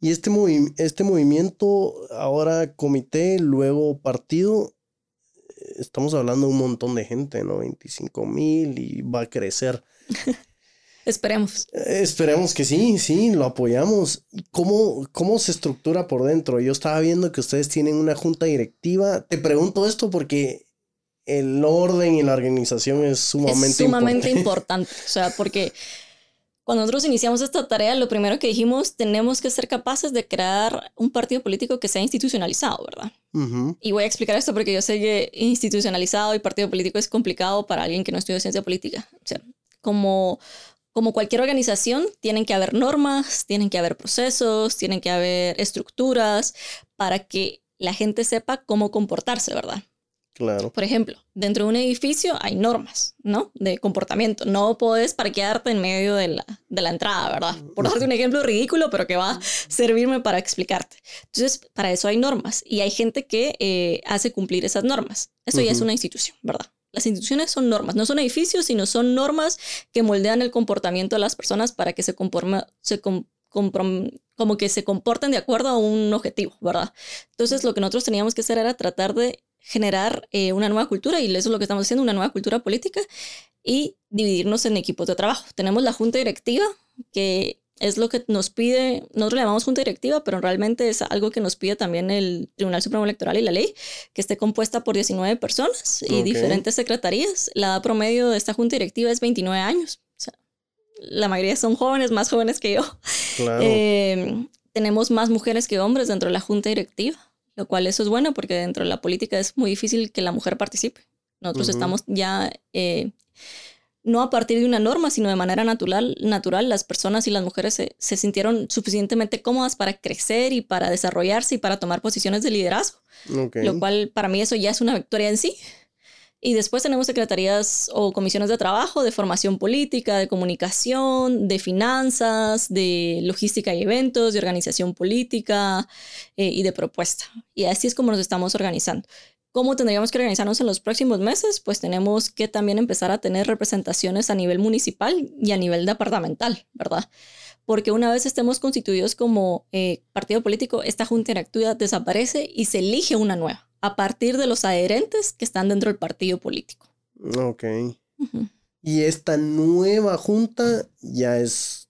Y este, este movimiento, ahora comité, luego partido, estamos hablando de un montón de gente, ¿no? 25 mil y va a crecer. Esperemos. esperemos que sí, sí, lo apoyamos. ¿Cómo, ¿Cómo se estructura por dentro? Yo estaba viendo que ustedes tienen una junta directiva. Te pregunto esto porque el orden y la organización es sumamente, es sumamente importante. O sea, porque cuando nosotros iniciamos esta tarea, lo primero que dijimos, tenemos que ser capaces de crear un partido político que sea institucionalizado, ¿verdad? Y voy a explicar esto porque yo sé que institucionalizado y partido político es complicado para alguien que no estudia ciencia política. O sea, como, como cualquier organización, tienen que haber normas, tienen que haber procesos, tienen que haber estructuras para que la gente sepa cómo comportarse, ¿verdad? Claro. Por ejemplo, dentro de un edificio hay normas, ¿no? De comportamiento. No puedes parquearte en medio de la, de la entrada, ¿verdad? Por darte un ejemplo ridículo, pero que va a servirme para explicarte. Entonces, para eso hay normas y hay gente que eh, hace cumplir esas normas. Eso ya es una institución, ¿verdad? Las instituciones son normas, no son edificios, sino son normas que moldean el comportamiento de las personas para que se, conforme, se como que se comporten de acuerdo a un objetivo, ¿verdad? Entonces, lo que nosotros teníamos que hacer era tratar de generar eh, una nueva cultura y eso es lo que estamos haciendo, una nueva cultura política y dividirnos en equipos de trabajo. Tenemos la junta directiva, que es lo que nos pide, nosotros le llamamos junta directiva, pero realmente es algo que nos pide también el Tribunal Supremo Electoral y la ley, que esté compuesta por 19 personas y diferentes secretarías. La edad promedio de esta junta directiva es 29 años. O sea, la mayoría son jóvenes, más jóvenes que yo. Claro. Eh, tenemos más mujeres que hombres dentro de la junta directiva lo cual eso es bueno porque dentro de la política es muy difícil que la mujer participe. Nosotros estamos ya, eh, no a partir de una norma, sino de manera natural, natural las personas y las mujeres se, se, sintieron suficientemente cómodas para crecer y para desarrollarse y para tomar posiciones de liderazgo. Lo cual para mí eso ya es una victoria en sí. Y después tenemos secretarías o comisiones de trabajo, de formación política, de comunicación, de finanzas, de logística y eventos, de organización política eh, y de propuesta. Y así es como nos estamos organizando. ¿Cómo tendríamos que organizarnos en los próximos meses? Pues tenemos que también empezar a tener representaciones a nivel municipal y a nivel departamental, ¿verdad? Porque una vez estemos constituidos como eh, partido político, esta junta interactiva desaparece y se elige una nueva a partir de los adherentes que están dentro del partido político. Ok. Y esta nueva junta ya es,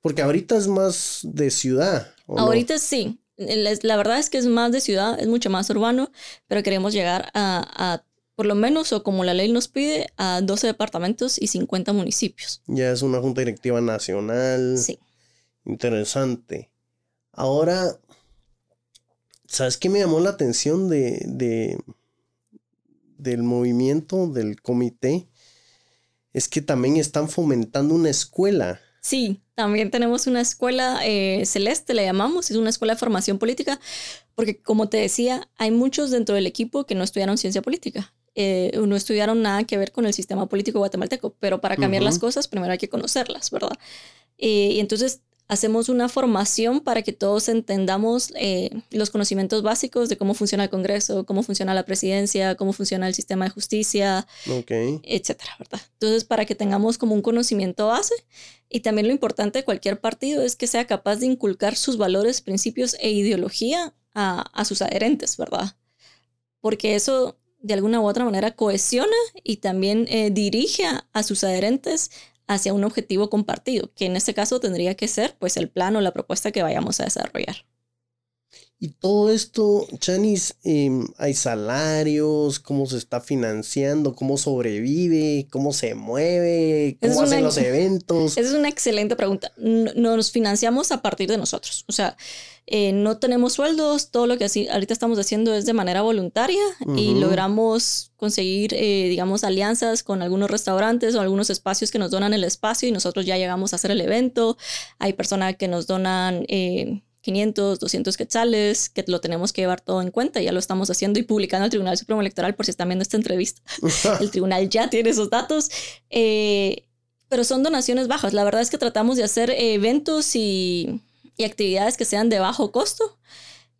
porque ahorita es más de ciudad. Ahorita sí. La verdad es que es más de ciudad, es mucho más urbano, pero queremos llegar a, a por lo menos, o como la ley nos pide, a 12 departamentos y 50 municipios. Ya es una junta directiva nacional. Sí. Interesante. Ahora, ¿Sabes qué me llamó la atención de, de, del movimiento, del comité? Es que también están fomentando una escuela. Sí, también tenemos una escuela eh, celeste, le llamamos, es una escuela de formación política, porque como te decía, hay muchos dentro del equipo que no estudiaron ciencia política. Eh, no estudiaron nada que ver con el sistema político guatemalteco, pero para cambiar las cosas primero hay que conocerlas, ¿verdad? Eh, y entonces hacemos una formación para que todos entendamos eh, los conocimientos básicos de cómo funciona el Congreso, cómo funciona la presidencia, cómo funciona el sistema de justicia, etcétera, ¿verdad? Entonces, para que tengamos como un conocimiento base y también lo importante de cualquier partido es que sea capaz de inculcar sus valores, principios e ideología a, sus adherentes, ¿verdad? Porque eso de alguna u otra manera cohesiona y también eh, dirige a sus adherentes hacia un objetivo compartido, que en este caso tendría que ser pues el plan o la propuesta que vayamos a desarrollar. Y todo esto, Chanis, em, hay salarios, cómo se está financiando, cómo sobrevive, cómo se mueve, cómo hacen los eventos. Esa es una excelente pregunta. Nos financiamos a partir de nosotros. O sea, eh, no tenemos sueldos, todo lo que así, ahorita estamos haciendo es de manera voluntaria y logramos conseguir, eh, digamos, alianzas con algunos restaurantes o algunos espacios que nos donan el espacio y nosotros ya llegamos a hacer el evento. Hay personas que nos donan... 500, eh, 200 quetzales, que lo tenemos que llevar todo en cuenta. Ya lo estamos haciendo y publicando al Tribunal Supremo Electoral por si están viendo esta entrevista. el tribunal ya tiene esos datos. pero son donaciones bajas. La verdad es que tratamos de hacer eventos y y actividades que sean de bajo costo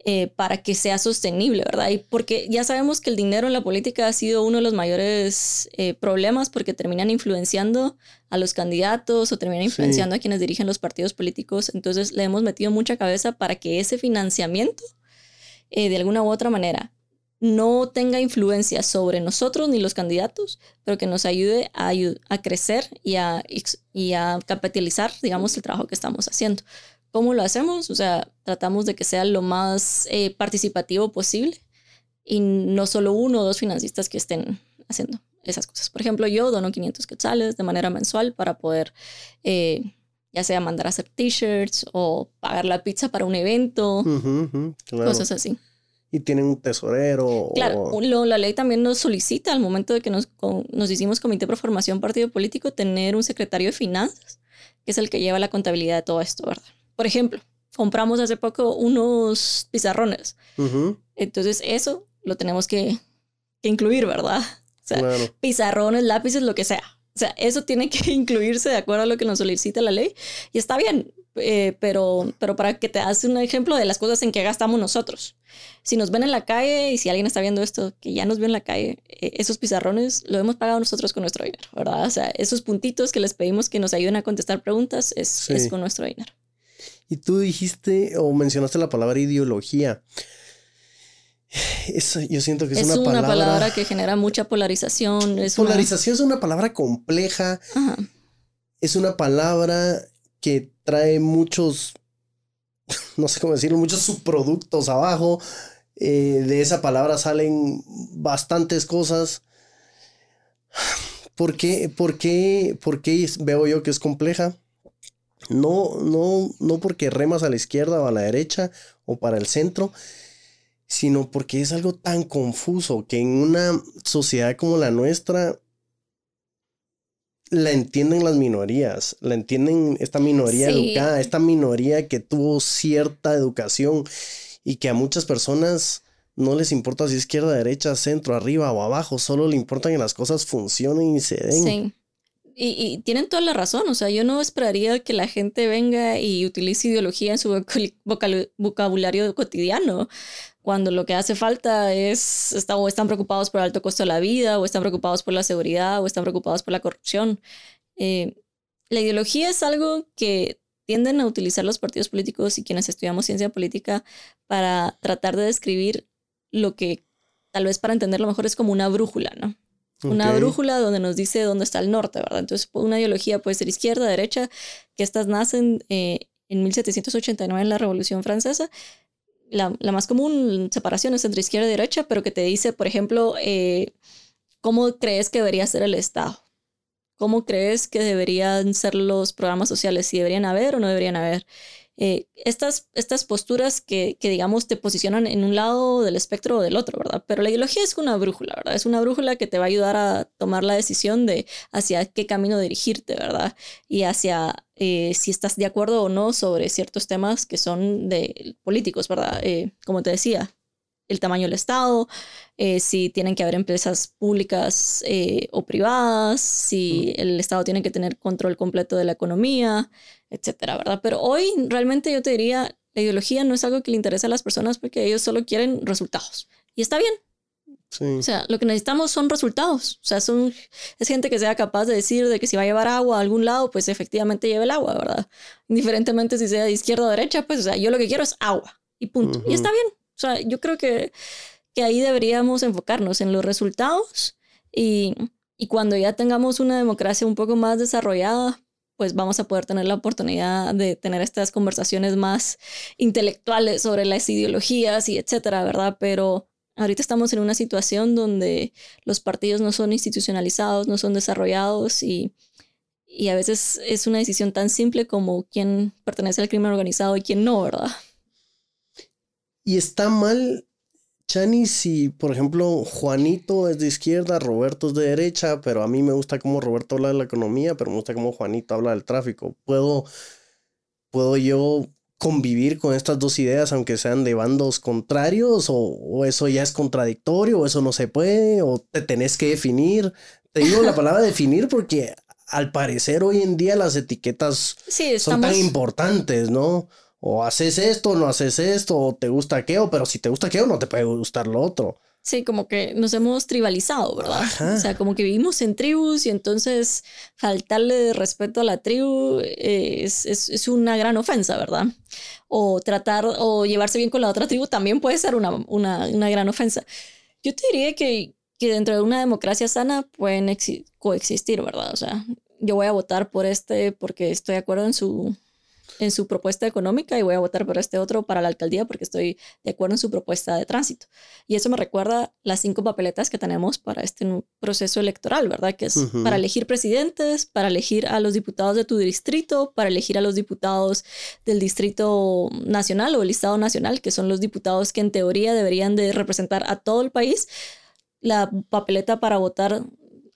eh, para que sea sostenible, ¿verdad? Y porque ya sabemos que el dinero en la política ha sido uno de los mayores eh, problemas porque terminan influenciando a los candidatos o terminan influenciando a quienes dirigen los partidos políticos. Entonces le hemos metido mucha cabeza para que ese financiamiento, eh, de alguna u otra manera, no tenga influencia sobre nosotros ni los candidatos, pero que nos ayude a, a crecer y a, y a capitalizar, digamos, el trabajo que estamos haciendo. ¿Cómo lo hacemos? O sea, tratamos de que sea lo más eh, participativo posible y no solo uno o dos financistas que estén haciendo esas cosas. Por ejemplo, yo dono 500 quetzales de manera mensual para poder, eh, ya sea mandar a hacer t-shirts o pagar la pizza para un evento, cosas así. Y tienen un tesorero. Claro, la ley también nos solicita al momento de que nos, nos hicimos comité por formación partido político tener un secretario de finanzas, que es el que lleva la contabilidad de todo esto, ¿verdad? Por ejemplo, compramos hace poco unos pizarrones. Entonces eso lo tenemos que, que incluir, ¿verdad? O sea, pizarrones, lápices, lo que sea. O sea, eso tiene que incluirse de acuerdo a lo que nos solicita la ley. Y está bien, eh, pero, pero para que te hagas un ejemplo de las cosas en que gastamos nosotros. Si nos ven en la calle y si alguien está viendo esto, que ya nos vio en la calle, eh, esos pizarrones lo hemos pagado nosotros con nuestro dinero, ¿verdad? O sea, esos puntitos que les pedimos que nos ayuden a contestar preguntas es, es con nuestro dinero. Y tú dijiste o mencionaste la palabra ideología. Eso, yo siento que es, una, palabra... palabra que genera mucha polarización. Es polarización es una palabra compleja. Es una palabra que trae muchos, no sé cómo decirlo, muchos subproductos abajo. Eh, de esa palabra salen bastantes cosas. ¿Por qué, por, qué, ¿Por qué veo yo que es compleja? No, no, no porque remas a la izquierda o a la derecha o para el centro, sino porque es algo tan confuso que en una sociedad como la nuestra la entienden las minorías, la entienden esta minoría educada, esta minoría que tuvo cierta educación y que a muchas personas no les importa si izquierda, derecha, centro, arriba o abajo, solo le importa que las cosas funcionen y se den. Sí. Y, tienen toda la razón, o sea, yo no esperaría que la gente venga y utilice ideología en su vocabulario cotidiano, cuando lo que hace falta es, está, o están preocupados por el alto costo de la vida, o están preocupados por la seguridad, o están preocupados por la corrupción. Eh, la ideología es algo que tienden a utilizar los partidos políticos y quienes estudiamos ciencia política para tratar de describir lo que tal vez para entenderlo mejor es como una brújula, ¿no? Una brújula donde nos dice dónde está el norte, ¿verdad? Entonces, una ideología puede ser izquierda, derecha, que estas nacen eh, en 1789 en la Revolución Francesa. La, la, más común separación es entre izquierda y derecha, pero que te dice, por ejemplo, eh, cómo crees que debería ser el Estado. ¿Cómo crees que deberían ser los programas sociales? Si deberían haber o no deberían haber. Eh, estas, estas posturas que, que, digamos, te posicionan en un lado del espectro o del otro, ¿verdad? Pero la ideología es una brújula, ¿verdad? Es una brújula que te va a ayudar a tomar la decisión de hacia qué camino dirigirte, ¿verdad? Y hacia eh, si estás de acuerdo o no sobre ciertos temas que son de políticos, ¿verdad? Eh, como te decía, el tamaño del Estado, si tienen que haber empresas públicas o privadas, si el Estado tiene que tener control completo de la economía, etcétera, ¿verdad? Pero hoy realmente yo te diría, la ideología no es algo que le interesa a las personas porque ellos solo quieren resultados. Y está bien. Sí. O sea, lo que necesitamos son resultados. O sea, son, es gente que sea capaz de decir de que si va a llevar agua a algún lado, pues efectivamente lleve el agua, ¿verdad? Indiferentemente si sea de izquierda o derecha, pues, o sea, yo lo que quiero es agua y punto. Y está bien. O sea, yo creo que, que ahí deberíamos enfocarnos en los resultados y, y cuando ya tengamos una democracia un poco más desarrollada, pues vamos a poder tener la oportunidad de tener estas conversaciones más intelectuales sobre las ideologías y etcétera, ¿verdad? Pero ahorita estamos en una situación donde los partidos no son institucionalizados, no son desarrollados y, y a veces es una decisión tan simple como quién pertenece al crimen organizado y quién no, ¿verdad? Y está mal Chani, si por ejemplo Juanito es de izquierda, Roberto es de derecha, pero a mí me gusta cómo Roberto habla de la economía, pero me gusta cómo Juanito habla del tráfico. ¿Puedo, puedo yo convivir con estas dos ideas aunque sean de bandos contrarios o, eso ya es contradictorio o eso no se puede o te tenés que definir? Te digo la palabra definir porque al parecer hoy en día las etiquetas son tan importantes, ¿no? O haces esto, no haces esto, o te gusta aquello, pero si te gusta aquello, no te puede gustar lo otro. Sí, como que nos hemos tribalizado, ¿verdad? O sea, como que vivimos en tribus y entonces faltarle respeto a la tribu es, es, es, una gran ofensa, ¿verdad? O tratar o llevarse bien con la otra tribu también puede ser una, una, una gran ofensa. Yo te diría que, que dentro de una democracia sana pueden coexistir, ¿verdad? O sea, yo voy a votar por este porque estoy de acuerdo en su, en su propuesta económica y voy a votar por este otro para la alcaldía porque estoy de acuerdo en su propuesta de tránsito. Y eso me recuerda las cinco papeletas que tenemos para este proceso electoral, ¿verdad? Que es para elegir presidentes, para elegir a los diputados de tu distrito, para elegir a los diputados del distrito nacional o el estado nacional, que son los diputados que en teoría deberían de representar a todo el país. La papeleta para votar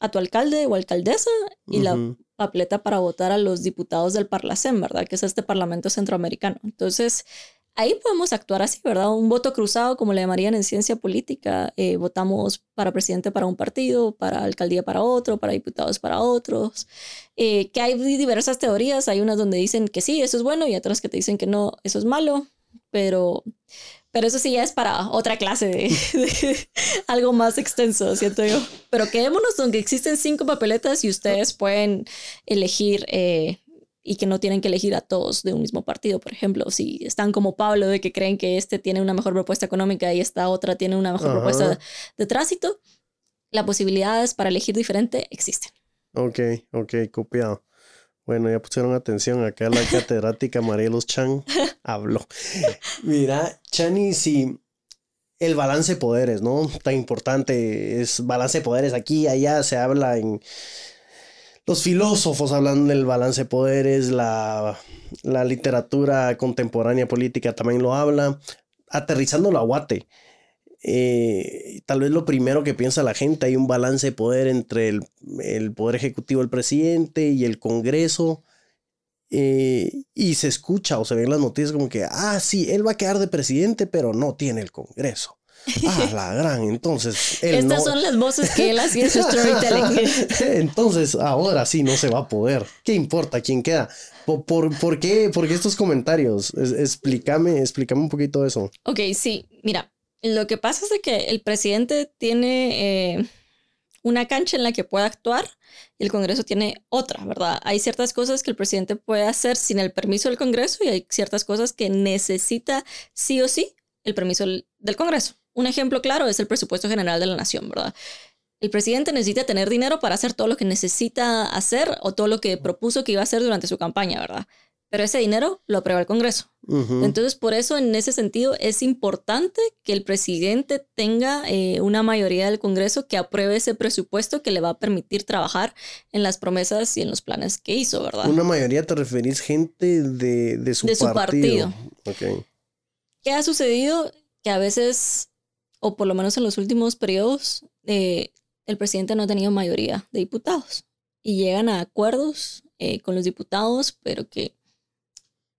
a tu alcalde o alcaldesa y la papeleta para votar a los diputados del Parlacén, ¿verdad? Que es este Parlamento Centroamericano. Entonces, ahí podemos actuar así, ¿verdad? Un voto cruzado, como le llamarían en ciencia política, eh, votamos para presidente para un partido, para alcaldía para otro, para diputados para otros, eh, que hay diversas teorías, hay unas donde dicen que sí, eso es bueno, y otras que te dicen que no, eso es malo, pero, pero eso sí ya es para otra clase de, algo más extenso, siento yo. Pero quedémonos donde existen cinco papeletas y ustedes pueden elegir eh, y que no tienen que elegir a todos de un mismo partido. Por ejemplo, si están como Pablo de que creen que este tiene una mejor propuesta económica y esta otra tiene una mejor propuesta de, tránsito, las posibilidades para elegir diferente existen. Ok, ok, copiado. Bueno, ya pusieron atención acá la catedrática Marielos Chan habló. Mira, Chani, si el balance de poderes, ¿no? Tan importante es balance de poderes aquí, allá se habla en los filósofos hablan del balance de poderes, la, literatura contemporánea política también lo habla, aterrizándolo a Guate. Eh, tal vez lo primero que piensa la gente, hay un balance de poder entre el, poder ejecutivo del presidente y el Congreso. Eh, y se escucha o se ven las noticias como que, ah, sí, él va a quedar de presidente, pero no tiene el Congreso. Ah, la gran, entonces. Estas son las voces que él hacía en su storytelling. entonces, ahora sí no se va a poder. ¿Qué importa quién queda? ¿Por, por, qué, por estos comentarios? explícame, explícame un poquito eso. Ok, sí, mira, lo que pasa es que el presidente tiene eh, una cancha en la que puede actuar y el Congreso tiene otra, ¿verdad? Hay ciertas cosas que el presidente puede hacer sin el permiso del Congreso y hay ciertas cosas que necesita sí o sí el permiso del Congreso. Un ejemplo claro es el presupuesto general de la nación, ¿verdad? El presidente necesita tener dinero para hacer todo lo que necesita hacer o todo lo que propuso que iba a hacer durante su campaña, ¿verdad? Pero ese dinero lo aprueba el Congreso. Entonces, por eso, en ese sentido, es importante que el presidente tenga eh, una mayoría del Congreso que apruebe ese presupuesto que le va a permitir trabajar en las promesas y en los planes que hizo, ¿verdad? Una mayoría te referís gente de, de su partido. Su partido. ¿Qué ha sucedido? Que a veces o por lo menos en los últimos periodos, eh, el presidente no ha tenido mayoría de diputados y llegan a acuerdos eh, con los diputados, pero que,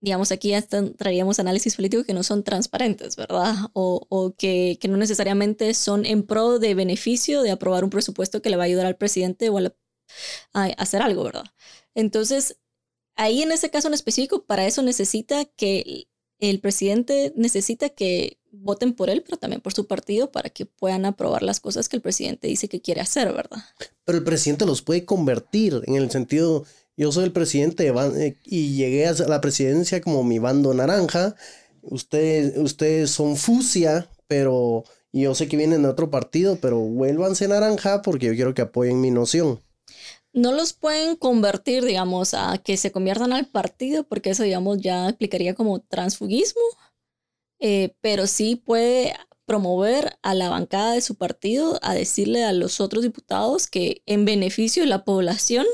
digamos, aquí ya traíamos análisis políticos que no son transparentes, ¿verdad? O, que, no necesariamente son en pro de beneficio de aprobar un presupuesto que le va a ayudar al presidente o a, a hacer algo, ¿verdad? Entonces, ahí en ese caso en específico, para eso necesita que el presidente necesita que voten por él, pero también por su partido para que puedan aprobar las cosas que el presidente dice que quiere hacer, ¿verdad? Pero el presidente los puede convertir en el sentido, yo soy el presidente eh, y llegué a la presidencia como mi bando naranja, ustedes, ustedes son fusia, pero yo sé que vienen de otro partido, pero vuélvanse naranja porque yo quiero que apoyen mi noción. No los pueden convertir, digamos, a que se conviertan al partido, porque eso, digamos, ya aplicaría como transfugismo eh, pero sí puede promover a la bancada de su partido a decirle a los otros diputados que en beneficio de la población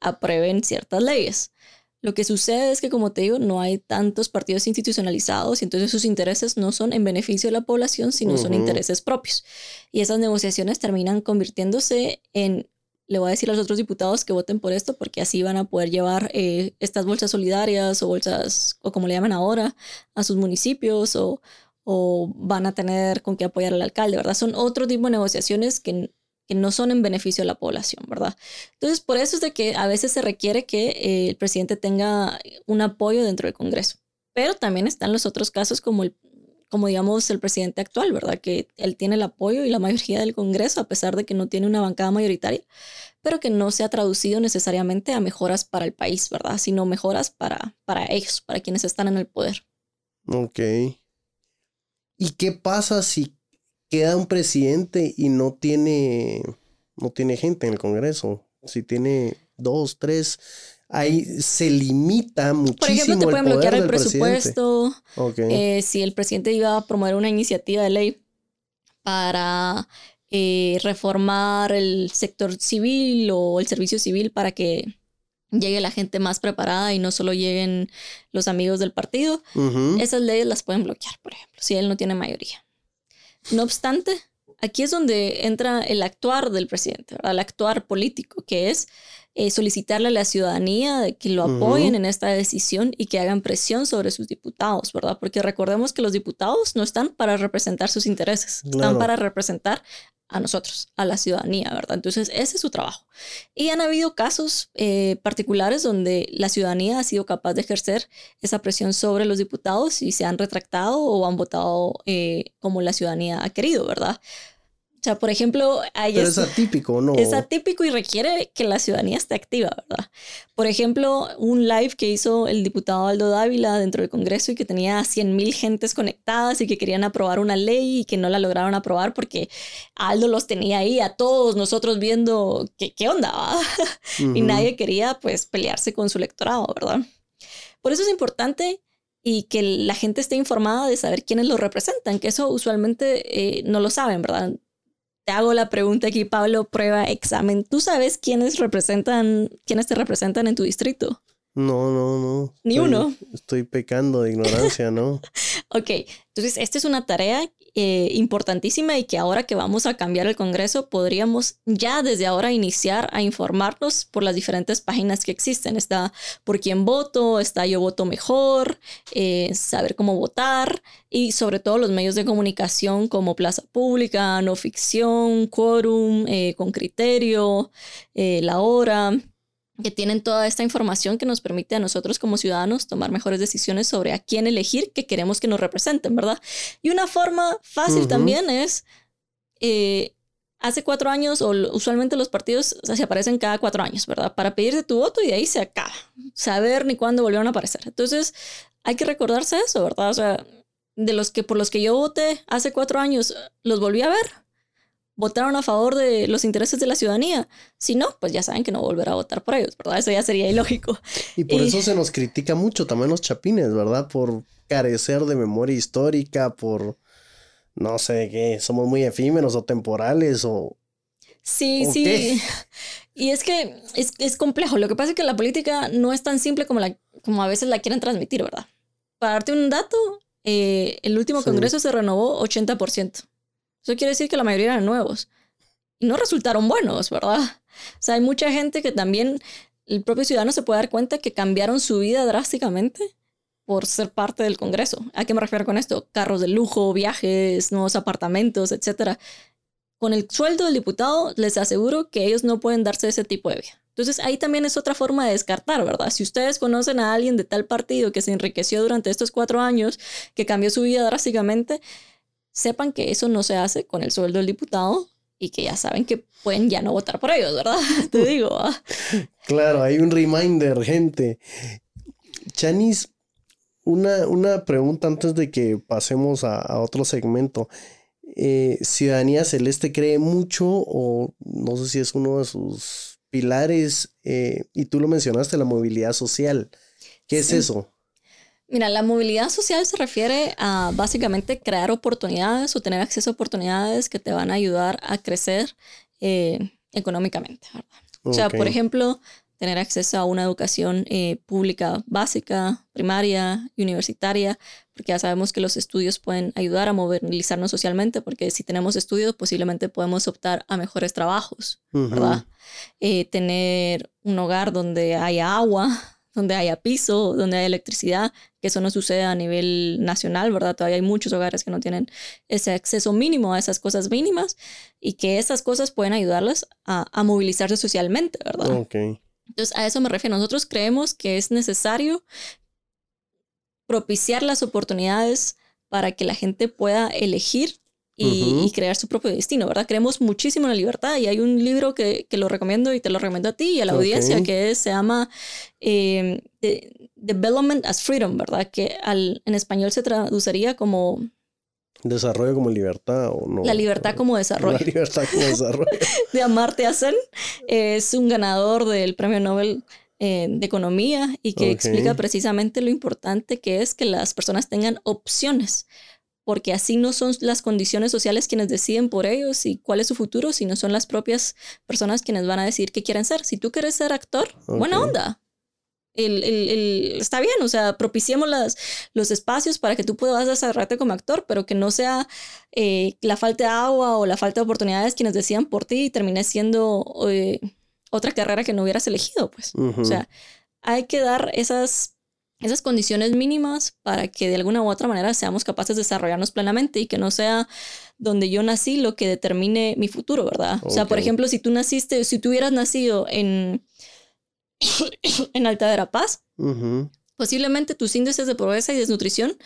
aprueben ciertas leyes. Lo que sucede es que, como te digo, no hay tantos partidos institucionalizados y entonces sus intereses no son en beneficio de la población, sino son intereses propios. Y esas negociaciones terminan convirtiéndose en le voy a decir a los otros diputados que voten por esto porque así van a poder llevar eh, estas bolsas solidarias o bolsas, o como le llaman ahora, a sus municipios o, o van a tener con qué apoyar al alcalde, ¿verdad? Son otro tipo de negociaciones que, que no son en beneficio de la población, ¿verdad? Entonces, por eso es de que a veces se requiere que eh, el presidente tenga un apoyo dentro del Congreso. Pero también están los otros casos como el, como digamos el presidente actual, ¿verdad? Que él tiene el apoyo y la mayoría del Congreso, a pesar de que no tiene una bancada mayoritaria, pero que no se ha traducido necesariamente a mejoras para el país, ¿verdad? Sino mejoras para, para ellos, para quienes están en el poder. Ok. ¿Y qué pasa si queda un presidente y no tiene, no tiene gente en el Congreso? Si tiene dos, tres ahí se limita muchísimo. Por ejemplo, te pueden bloquear el presupuesto. Eh, si el presidente iba a promover una iniciativa de ley para eh, reformar el sector civil o el servicio civil para que llegue la gente más preparada y no solo lleguen los amigos del partido, esas leyes las pueden bloquear, por ejemplo, si él no tiene mayoría. No obstante, aquí es donde entra el actuar del presidente, el actuar político, que es eh, solicitarle a la ciudadanía de que lo apoyen en esta decisión y que hagan presión sobre sus diputados, ¿verdad? Porque recordemos que los diputados no están para representar sus intereses, están para representar a nosotros, a la ciudadanía, ¿verdad? Entonces, ese es su trabajo. Y han habido casos eh, particulares donde la ciudadanía ha sido capaz de ejercer esa presión sobre los diputados y se han retractado o han votado eh, como la ciudadanía ha querido, ¿verdad? O sea, por ejemplo, hay Pero es, atípico, ¿no? Es atípico y requiere que la ciudadanía esté activa, ¿verdad? Por ejemplo, un live que hizo el diputado Aldo Dávila dentro del Congreso y que tenía 100 mil gentes conectadas y que querían aprobar una ley y que no la lograron aprobar porque Aldo los tenía ahí a todos nosotros viendo qué, qué onda, ¿verdad? Y nadie quería, pues, pelearse con su electorado, ¿verdad? Por eso es importante y que la gente esté informada de saber quiénes lo representan, que eso usualmente eh, no lo saben, ¿verdad? Te hago la pregunta aquí, Pablo, prueba, examen. ¿Tú sabes quiénes representan, quiénes te representan en tu distrito? No, no, no. Ni uno. Estoy pecando de ignorancia, ¿no? ok, entonces esta es una tarea eh, importantísima y que ahora que vamos a cambiar el Congreso podríamos ya desde ahora iniciar a informarnos por las diferentes páginas que existen. Está por quién voto, está yo voto mejor, eh, saber cómo votar y sobre todo los medios de comunicación como Plaza Pública, No Ficción, Quorum, eh, Con Criterio, La Hora que tienen toda esta información que nos permite a nosotros como ciudadanos tomar mejores decisiones sobre a quién elegir que queremos que nos representen, ¿verdad? Y una forma fácil también es, eh, hace cuatro años, o usualmente los partidos se aparecen cada cuatro años, ¿verdad? Para pedirte tu voto y de ahí se acaba. Saber ni cuándo volvieron a aparecer. Entonces, hay que recordarse eso, ¿verdad? O sea, de los que por los que yo voté hace cuatro años, los volví a ver votaron a favor de los intereses de la ciudadanía. Si no, pues ya saben que no volverá a votar por ellos, ¿verdad? Eso ya sería ilógico. Y por eso se nos critica mucho también los chapines, ¿verdad? Por carecer de memoria histórica, por no sé qué, somos muy efímeros o temporales o... Sí, sí. Y es que es, complejo. Lo que pasa es que la política no es tan simple como, la, como a veces la quieren transmitir, ¿verdad? Para darte un dato, eh, el último congreso se renovó 80%. Eso quiere decir que la mayoría eran nuevos. Y no resultaron buenos, ¿verdad? O sea, hay mucha gente que también, el propio ciudadano se puede dar cuenta que cambiaron su vida drásticamente por ser parte del Congreso. ¿A qué me refiero con esto? Carros de lujo, viajes, nuevos apartamentos, etc. Con el sueldo del diputado, les aseguro que ellos no pueden darse ese tipo de vida. Entonces ahí también es otra forma de descartar, ¿verdad? Si ustedes conocen a alguien de tal partido que se enriqueció durante estos cuatro años, que cambió su vida drásticamente, sepan que eso no se hace con el sueldo del diputado y que ya saben que pueden ya no votar por ellos, ¿verdad? Te digo. Claro, hay un reminder, gente. Chanis, una, una pregunta antes de que pasemos a, otro segmento. Eh, Ciudadanía Celeste cree mucho, o no sé si es uno de sus pilares, eh, y tú lo mencionaste, la movilidad social. ¿Qué es eso? Mira, la movilidad social se refiere a básicamente crear oportunidades o tener acceso a oportunidades que te van a ayudar a crecer eh, económicamente. O sea, por ejemplo, tener acceso a una educación eh, pública básica, primaria, universitaria, porque ya sabemos que los estudios pueden ayudar a movilizarnos socialmente, porque si tenemos estudios posiblemente podemos optar a mejores trabajos, ¿verdad? Eh, tener un hogar donde haya agua, donde haya piso, donde haya electricidad, que eso no sucede a nivel nacional, ¿verdad? Todavía hay muchos hogares que no tienen ese acceso mínimo a esas cosas mínimas y que esas cosas pueden ayudarlas a, movilizarse socialmente, ¿verdad? Ok. Entonces, a eso me refiero. Nosotros creemos que es necesario propiciar las oportunidades para que la gente pueda elegir y, crear su propio destino, ¿verdad? Creemos muchísimo en la libertad y hay un libro que, que lo recomiendo y te lo recomiendo a ti y a la audiencia que se llama eh, Development as Freedom, ¿verdad? Que al, en español se traduciría como... Desarrollo como libertad o no. La libertad como desarrollo. La libertad como desarrollo. de Amartya Sen. Es un ganador del premio Nobel eh, de Economía y que explica precisamente lo importante que es que las personas tengan opciones porque así no son las condiciones sociales quienes deciden por ellos y cuál es su futuro, sino son las propias personas quienes van a decir qué quieren ser. Si tú quieres ser actor, buena onda. El, el, está bien, o sea, propiciemos las, los espacios para que tú puedas desarrollarte como actor, pero que no sea eh, la falta de agua o la falta de oportunidades quienes decían por ti y termine siendo eh, otra carrera que no hubieras elegido, pues. O sea, hay que dar esas, esas condiciones mínimas para que de alguna u otra manera seamos capaces de desarrollarnos plenamente y que no sea donde yo nací lo que determine mi futuro, ¿verdad? O sea, por ejemplo, si tú naciste, si tú hubieras nacido en en Alta Verapaz, posiblemente tus índices de pobreza y desnutrición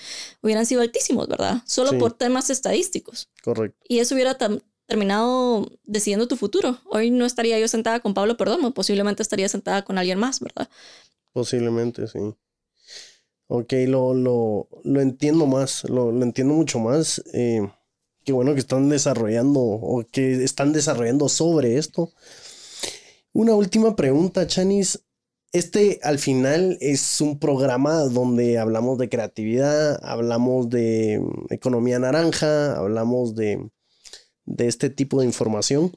hubieran sido altísimos, ¿verdad? Solo por temas estadísticos. Correcto. Y eso hubiera terminado decidiendo tu futuro. Hoy no estaría yo sentada con Pablo Perdomo, posiblemente estaría sentada con alguien más, ¿verdad? Posiblemente, sí. Ok, lo, lo, lo entiendo más, lo, lo, entiendo mucho más. Eh, qué bueno que están desarrollando o que están desarrollando sobre esto. Una última pregunta, Chanis. Este al final es un programa donde hablamos de creatividad, hablamos de mm, economía naranja, hablamos de, de este tipo de información.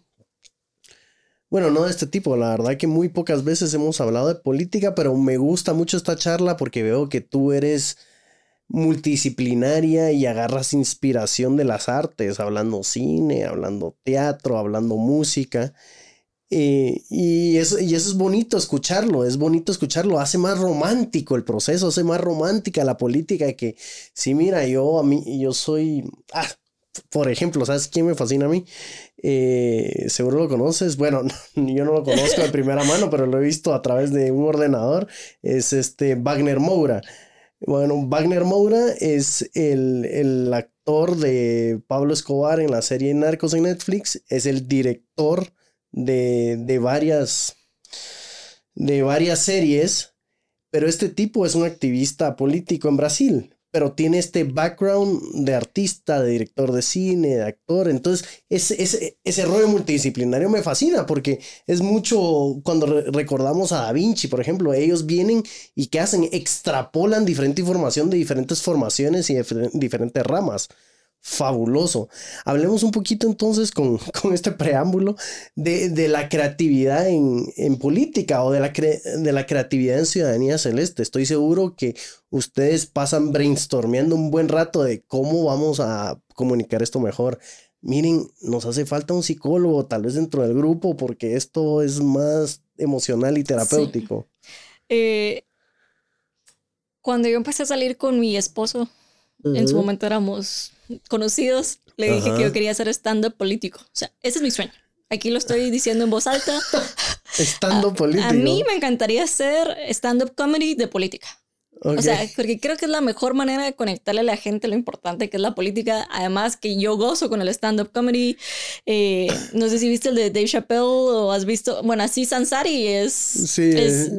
Bueno, no de este tipo, la verdad que muy pocas veces hemos hablado de política, pero me gusta mucho esta charla porque veo que tú eres multidisciplinaria y agarras inspiración de las artes, hablando cine, hablando teatro, hablando música. Eh, y, eso, y eso es bonito escucharlo, es bonito escucharlo, hace más romántico el proceso, hace más romántica la política que, sí, mira, yo a mí, yo soy, ah, por ejemplo, ¿sabes quién me fascina a mí? Eh, seguro lo conoces, bueno, yo no lo conozco de primera mano, pero lo he visto a través de un ordenador, es este Wagner Moura. Bueno, Wagner Moura es el, el actor de Pablo Escobar en la serie Narcos en Netflix, es el director de, varias, de varias series, pero este tipo es un activista político en Brasil pero tiene este background de artista, de director de cine, de actor. Entonces, ese, ese, ese rollo multidisciplinario me fascina porque es mucho cuando recordamos a Da Vinci, por ejemplo, ellos vienen y ¿qué hacen? Extrapolan diferente información de diferentes formaciones y de diferentes ramas fabuloso. Hablemos un poquito entonces con, este preámbulo de, la creatividad en, política o de la, de la creatividad en Ciudadanía Celeste. Estoy seguro que ustedes pasan brainstormeando un buen rato de cómo vamos a comunicar esto mejor. Miren, nos hace falta un psicólogo tal vez dentro del grupo porque esto es más emocional y terapéutico. Eh, cuando yo empecé a salir con mi esposo, en su momento éramos conocidos, le dije que yo quería hacer stand-up político. O sea, ese es mi sueño. Aquí lo estoy diciendo en voz alta. stand-up político. A mí me encantaría hacer stand-up comedy de política. O sea, porque creo que es la mejor manera de conectarle a la gente lo importante que es la política. Además que yo gozo con el stand-up comedy. Eh, no sé si viste el de Dave Chappelle o has visto, bueno, así Sansari es, sí,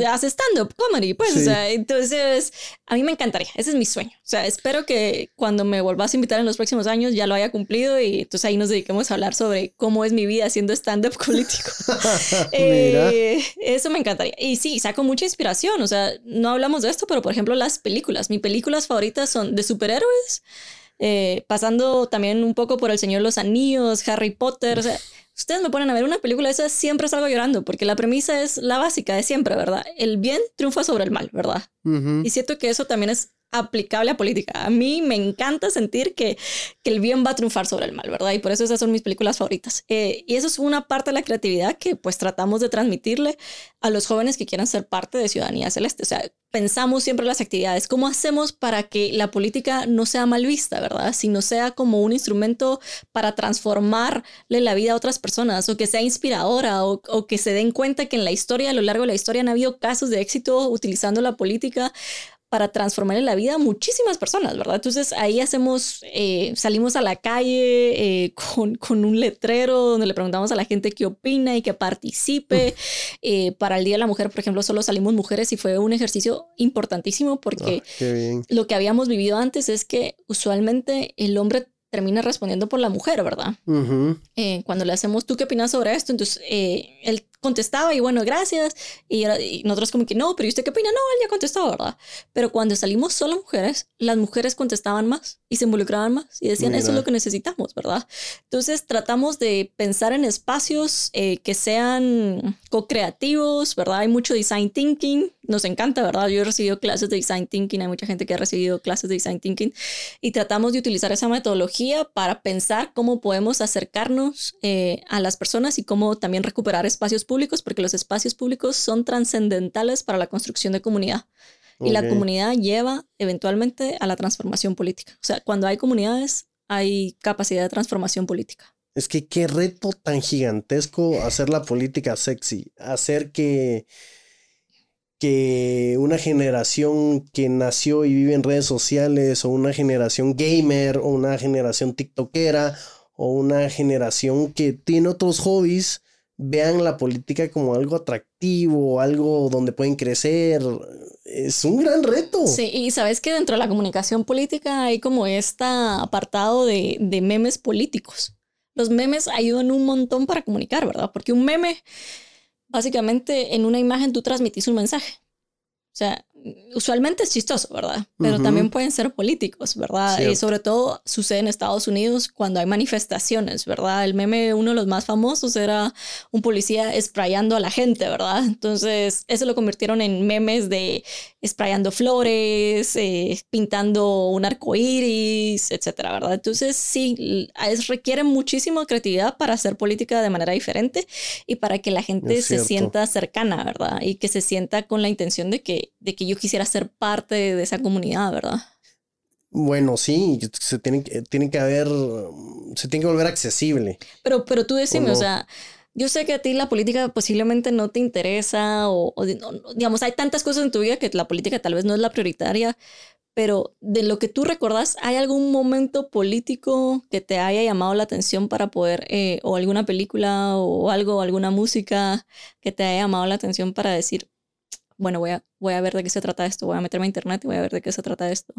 hace stand-up comedy, pues, o sea, entonces a mí me encantaría, ese es mi sueño. O sea, espero que cuando me volvás a invitar en los próximos años ya lo haya cumplido y entonces ahí nos dediquemos a hablar sobre cómo es mi vida haciendo stand-up político. eh, eso me encantaría. Y sí, saco mucha inspiración, o sea, no hablamos de esto, pero por ejemplo, las películas. Mis películas favoritas son de superhéroes, eh, pasando también un poco por El Señor de los Anillos, Harry Potter. O sea, ustedes me ponen a ver una película de esas, siempre salgo llorando, porque la premisa es la básica de siempre, ¿verdad? El bien triunfa sobre el mal, ¿verdad? Y siento que eso también es aplicable a política. A mí me encanta sentir que, que, el bien va a triunfar sobre el mal, ¿verdad? Y por eso esas son mis películas favoritas. Eh, y eso es una parte de la creatividad que pues tratamos de transmitirle a los jóvenes que quieran ser parte de Ciudadanía Celeste. O sea, pensamos siempre las actividades. ¿Cómo hacemos para que la política no sea mal vista, ¿verdad? Sino sea como un instrumento para transformarle la vida a otras personas o que sea inspiradora o, o que se den cuenta que en la historia, a lo largo de la historia, han habido casos de éxito utilizando la política para transformar en la vida a muchísimas personas, ¿verdad? Entonces ahí hacemos, eh, salimos a la calle eh, con, con, un letrero donde le preguntamos a la gente qué opina y que participe. Eh, para el Día de la Mujer, por ejemplo, solo salimos mujeres y fue un ejercicio importantísimo porque ah, lo que habíamos vivido antes es que usualmente el hombre termina respondiendo por la mujer, ¿verdad? cuando le hacemos, ¿tú qué opinas sobre esto? Entonces, él contestaba y bueno, gracias. Y, nosotros como que no, pero ¿y usted qué opina? No, él ya contestó, ¿verdad? Pero cuando salimos solo mujeres, las mujeres contestaban más y se involucraban más y decían, eso es lo que necesitamos, ¿verdad? Entonces tratamos de pensar en espacios eh, que sean co-creativos, ¿verdad? Hay mucho design thinking, nos encanta, ¿verdad? Yo he recibido clases de design thinking, hay mucha gente que ha recibido clases de design thinking y tratamos de utilizar esa metodología para pensar cómo podemos acercarnos eh, a las personas y cómo también recuperar espacios públicos, porque los espacios públicos son trascendentales para la construcción de comunidad. Y la comunidad lleva eventualmente a la transformación política. O sea, cuando hay comunidades, hay capacidad de transformación política. Es que qué reto tan gigantesco hacer la política sexy, hacer que que una generación que nació y vive en redes sociales o una generación gamer o una generación tiktokera o una generación que tiene otros hobbies vean la política como algo atractivo, algo donde pueden crecer. Es un gran reto. Sí, y sabes que dentro de la comunicación política hay como este apartado de, de memes políticos. Los memes ayudan un montón para comunicar, ¿verdad? Porque un meme básicamente en una imagen tú transmitís un mensaje. O sea, usualmente es chistoso, ¿verdad? Pero también pueden ser políticos, ¿verdad? Y sobre todo sucede en Estados Unidos cuando hay manifestaciones, ¿verdad? El meme, uno de los más famosos, era un policía sprayando a la gente, ¿verdad? Entonces, eso lo convirtieron en memes de sprayando flores, eh, pintando un arco iris, etcétera, ¿verdad? Entonces, sí, es, requiere muchísima creatividad para hacer política de manera diferente y para que la gente se sienta cercana, ¿verdad? Y que se sienta con la intención de que, de que yo quisiera ser parte de esa comunidad, ¿verdad? Bueno, sí, se tiene, tiene que haber, se tiene que volver accesible. Pero, pero tú decime, o, sea, yo sé que a ti la política posiblemente no te interesa o, digamos, hay tantas cosas en tu vida que la política tal vez no es la prioritaria, pero de lo que tú recordas, ¿hay algún momento político que te haya llamado la atención para poder, eh, o alguna película o algo, alguna música que te haya llamado la atención para decir, bueno, voy a, voy a ver de qué se trata esto, voy a meterme a internet y voy a ver de qué se trata esto.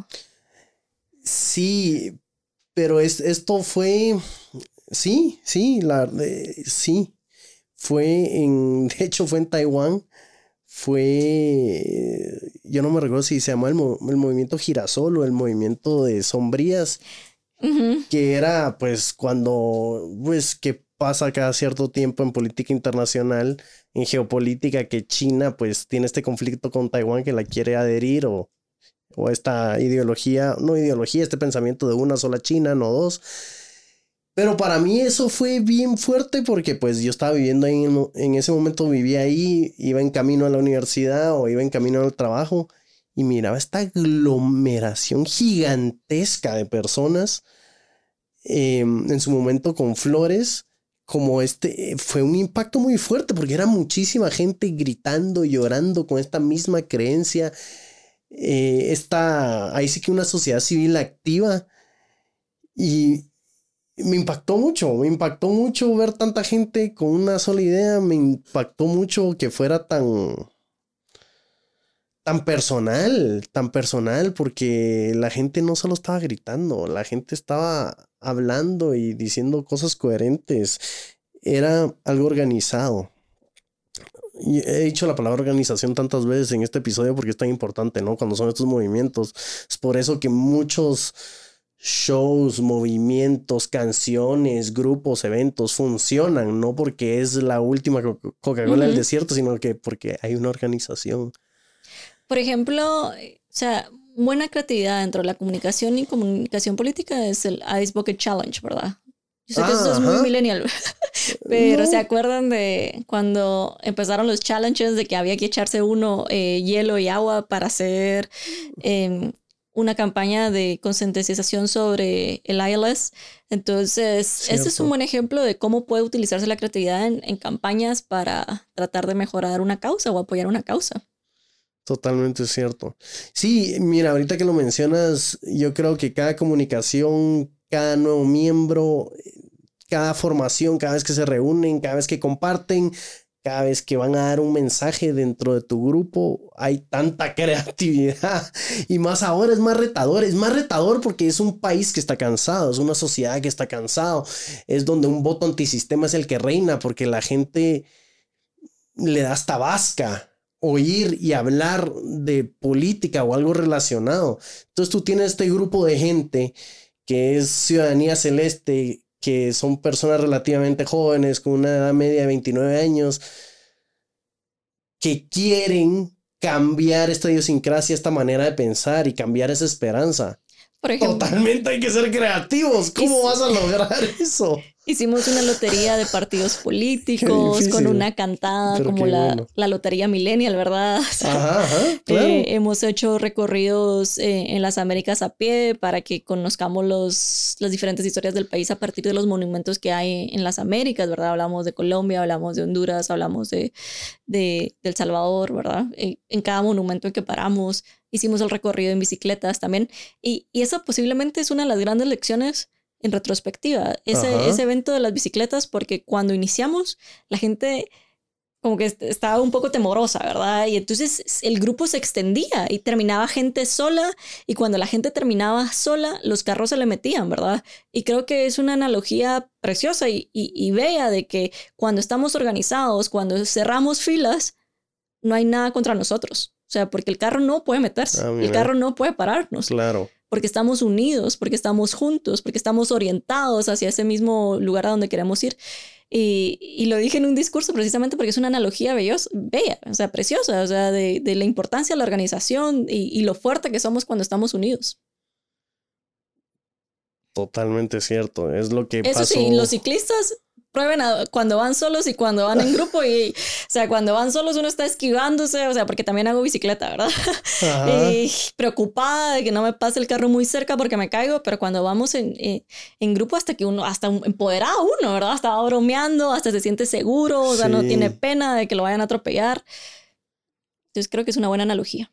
Sí, pero es, esto fue, sí, sí, la, sí, fue en, de hecho fue en Taiwán, fue, yo no me recuerdo si se llamó el, el movimiento girasol o el movimiento de sombrías, que era pues cuando, pues que pasa cada cierto tiempo en política internacional, en geopolítica, que China pues tiene este conflicto con Taiwán que la quiere adherir o, o esta ideología, no ideología, este pensamiento de una sola China, no dos. Pero para mí eso fue bien fuerte porque pues yo estaba viviendo ahí, en, ese momento vivía ahí, iba en camino a la universidad o iba en camino al trabajo y miraba esta aglomeración gigantesca de personas em, en su momento con flores como este, fue un impacto muy fuerte porque era muchísima gente gritando, llorando con esta misma creencia. Eh, esta, ahí sí que una sociedad civil activa. Y me impactó mucho, me impactó mucho ver tanta gente con una sola idea, me impactó mucho que fuera tan, tan personal, tan personal, porque la gente no solo estaba gritando, la gente estaba hablando y diciendo cosas coherentes. Era algo organizado. Y he dicho la palabra organización tantas veces en este episodio porque es tan importante, ¿no? Cuando son estos movimientos. Es por eso que muchos shows, movimientos, canciones, grupos, eventos funcionan, no porque es la última Coca-Cola del desierto, sino que porque hay una organización. Por ejemplo, o sea, buena creatividad dentro de la comunicación y comunicación política es el Ice Bucket Challenge, ¿verdad? Yo sé que eso es muy millennial, pero ¿se acuerdan de cuando empezaron los challenges de que había que echarse uno eh, hielo y agua para hacer em, una campaña de concientización sobre el ILS? Entonces, este es un buen ejemplo de cómo puede utilizarse la creatividad en campañas para tratar de mejorar una causa o apoyar una causa. Totalmente cierto. Sí, mira, ahorita que lo mencionas, yo creo que cada comunicación, cada nuevo miembro, cada formación, cada vez que se reúnen, cada vez que comparten, cada vez que van a dar un mensaje dentro de tu grupo, hay tanta creatividad. Y más ahora es más retador, es más retador porque es un país que está cansado, es una sociedad que está cansado, es donde un voto antisistema es el que reina, porque la gente le das tabasca oír y hablar de política o algo relacionado. Entonces tú tienes este grupo de gente que es ciudadanía celeste, que son personas relativamente jóvenes, con una edad media de 29 años, que quieren cambiar esta idiosincrasia, esta manera de pensar y cambiar esa esperanza. Totalmente hay que ser creativos. ¿Cómo vas a lograr eso? Hicimos una lotería de partidos políticos con una cantada como la, la, lotería millennial, ¿verdad? ajá, eh, hemos hecho recorridos eh, en las Américas a pie para que conozcamos los, las diferentes historias del país a partir de los monumentos que hay en las Américas, ¿verdad? Hablamos de Colombia, hablamos de Honduras, hablamos de, de, El Salvador, ¿verdad? En, en cada monumento en que paramos, hicimos el recorrido en bicicletas también. Y, y esa posiblemente es una de las grandes lecciones en retrospectiva, ese, ese evento de las bicicletas, porque cuando iniciamos, la gente como que estaba un poco temorosa, ¿verdad? Y entonces el grupo se extendía y terminaba gente sola y cuando la gente terminaba sola, los carros se le metían, ¿verdad? Y creo que es una analogía preciosa y, y, bella de que cuando estamos organizados, cuando cerramos filas, no hay nada contra nosotros. O sea, porque el carro no puede meterse, ah, el carro no puede pararnos. Claro porque estamos unidos, porque estamos juntos, porque estamos orientados hacia ese mismo lugar a donde queremos ir. Y, lo dije en un discurso precisamente porque es una analogía bella, o sea, preciosa, o sea, de, la importancia de la organización y, y, lo fuerte que somos cuando estamos unidos. Totalmente cierto, es lo que Eso sí, los ciclistas prueben cuando van solos y cuando van en grupo y, o sea, cuando van solos uno está esquivándose, o sea, porque también hago bicicleta, ¿verdad? Y preocupada de que no me pase el carro muy cerca porque me caigo, pero cuando vamos en, eh, en grupo hasta que uno, hasta empoderado uno, ¿verdad? Hasta bromeando, hasta se siente seguro, o sea, no tiene pena de que lo vayan a atropellar. Entonces creo que es una buena analogía.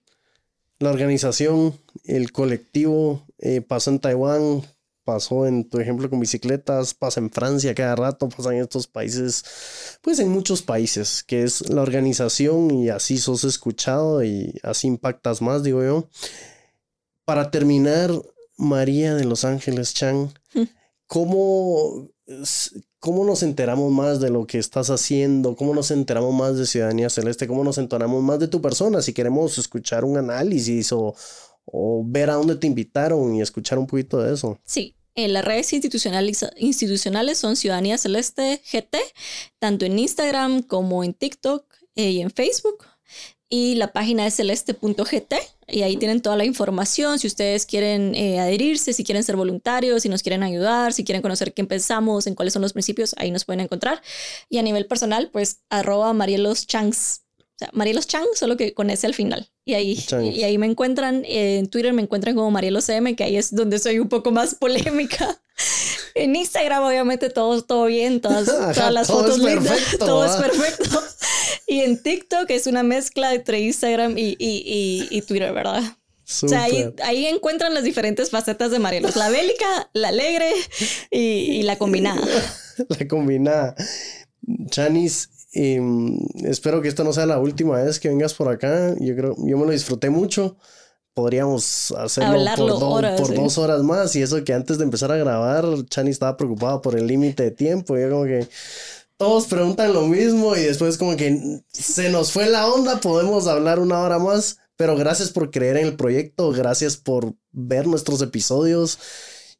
La organización, el colectivo eh, pasó en Taiwán, pasó en tu ejemplo con bicicletas, pasa en Francia cada rato, pasa en estos países, pues en muchos países, que es la organización y así sos escuchado y así impactas más, digo yo. Para terminar, María de Los Ángeles Chang, ¿cómo, ¿cómo nos enteramos más de lo que estás haciendo? ¿Cómo nos enteramos más de Ciudadanía Celeste? ¿Cómo nos enteramos más de tu persona? Si queremos escuchar un análisis o o ver a dónde te invitaron y escuchar un poquito de eso. Sí, en las redes institucionales, son Ciudadanía Celeste GT, tanto en Instagram como en TikTok eh, y en Facebook. Y la página es celeste.gt y ahí tienen toda la información. Si ustedes quieren eh, adherirse, si quieren ser voluntarios, si nos quieren ayudar, si quieren conocer qué pensamos, en cuáles son los principios, ahí nos pueden encontrar. Y a nivel personal, pues arroba Marielos Changs o sea, Marielos Chang, solo que con ese al final. Y ahí, y ahí me encuentran, en Twitter me encuentran como Marielos CM, que ahí es donde soy un poco más polémica. en Instagram, obviamente, todo, todo bien, todas, todas las fotos lindas, todo es perfecto. y en TikTok es una mezcla entre Instagram y, y, y, Twitter, ¿verdad? O sea, ahí, ahí, encuentran las diferentes facetas de Marielos. La bélica, la alegre y, y la combinada. la combinada. Chanis, y mm, espero que esta no sea la última vez que vengas por acá. Yo creo, yo me lo disfruté mucho. Podríamos hacerlo por, dos horas más. Y eso que antes de empezar a grabar, Chani estaba preocupado por el límite de tiempo. Y yo como que todos preguntan lo mismo y después como que se nos fue la onda. Podemos hablar una hora más. Pero gracias por creer en el proyecto. Gracias por ver nuestros episodios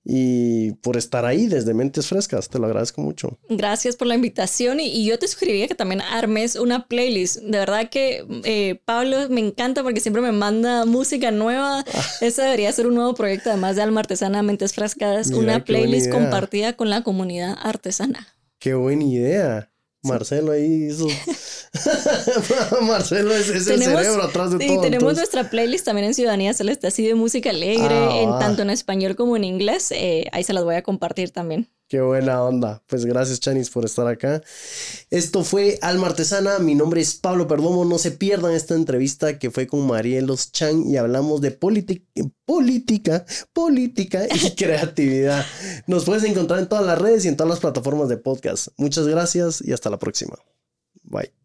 y por estar ahí desde Mentes Frescas. Te lo agradezco mucho. Gracias por la invitación y, yo te sugeriría que también armes una playlist. De verdad que eh, Pablo me encanta porque siempre me manda música nueva. Ah. Eso debería ser un nuevo proyecto, además de Alma Artesana Mentes Frescas, una playlist compartida con la comunidad artesana. Qué buena idea. Marcelo ahí hizo. Marcelo es, el cerebro atrás de todo. Y tenemos nuestra playlist también en Ciudadanía Celeste, así de música alegre, ah, en, tanto en español como en inglés. Eh, ahí se las voy a compartir también. Qué buena onda. Pues gracias, Chanis, por estar acá. Esto fue Alma Artesana. Mi nombre es Pablo Perdomo. No se pierdan esta entrevista que fue con Marielos Chan y hablamos de política, política y creatividad. Nos puedes encontrar en todas las redes y en todas las plataformas de podcast. Muchas gracias y hasta la próxima. Bye.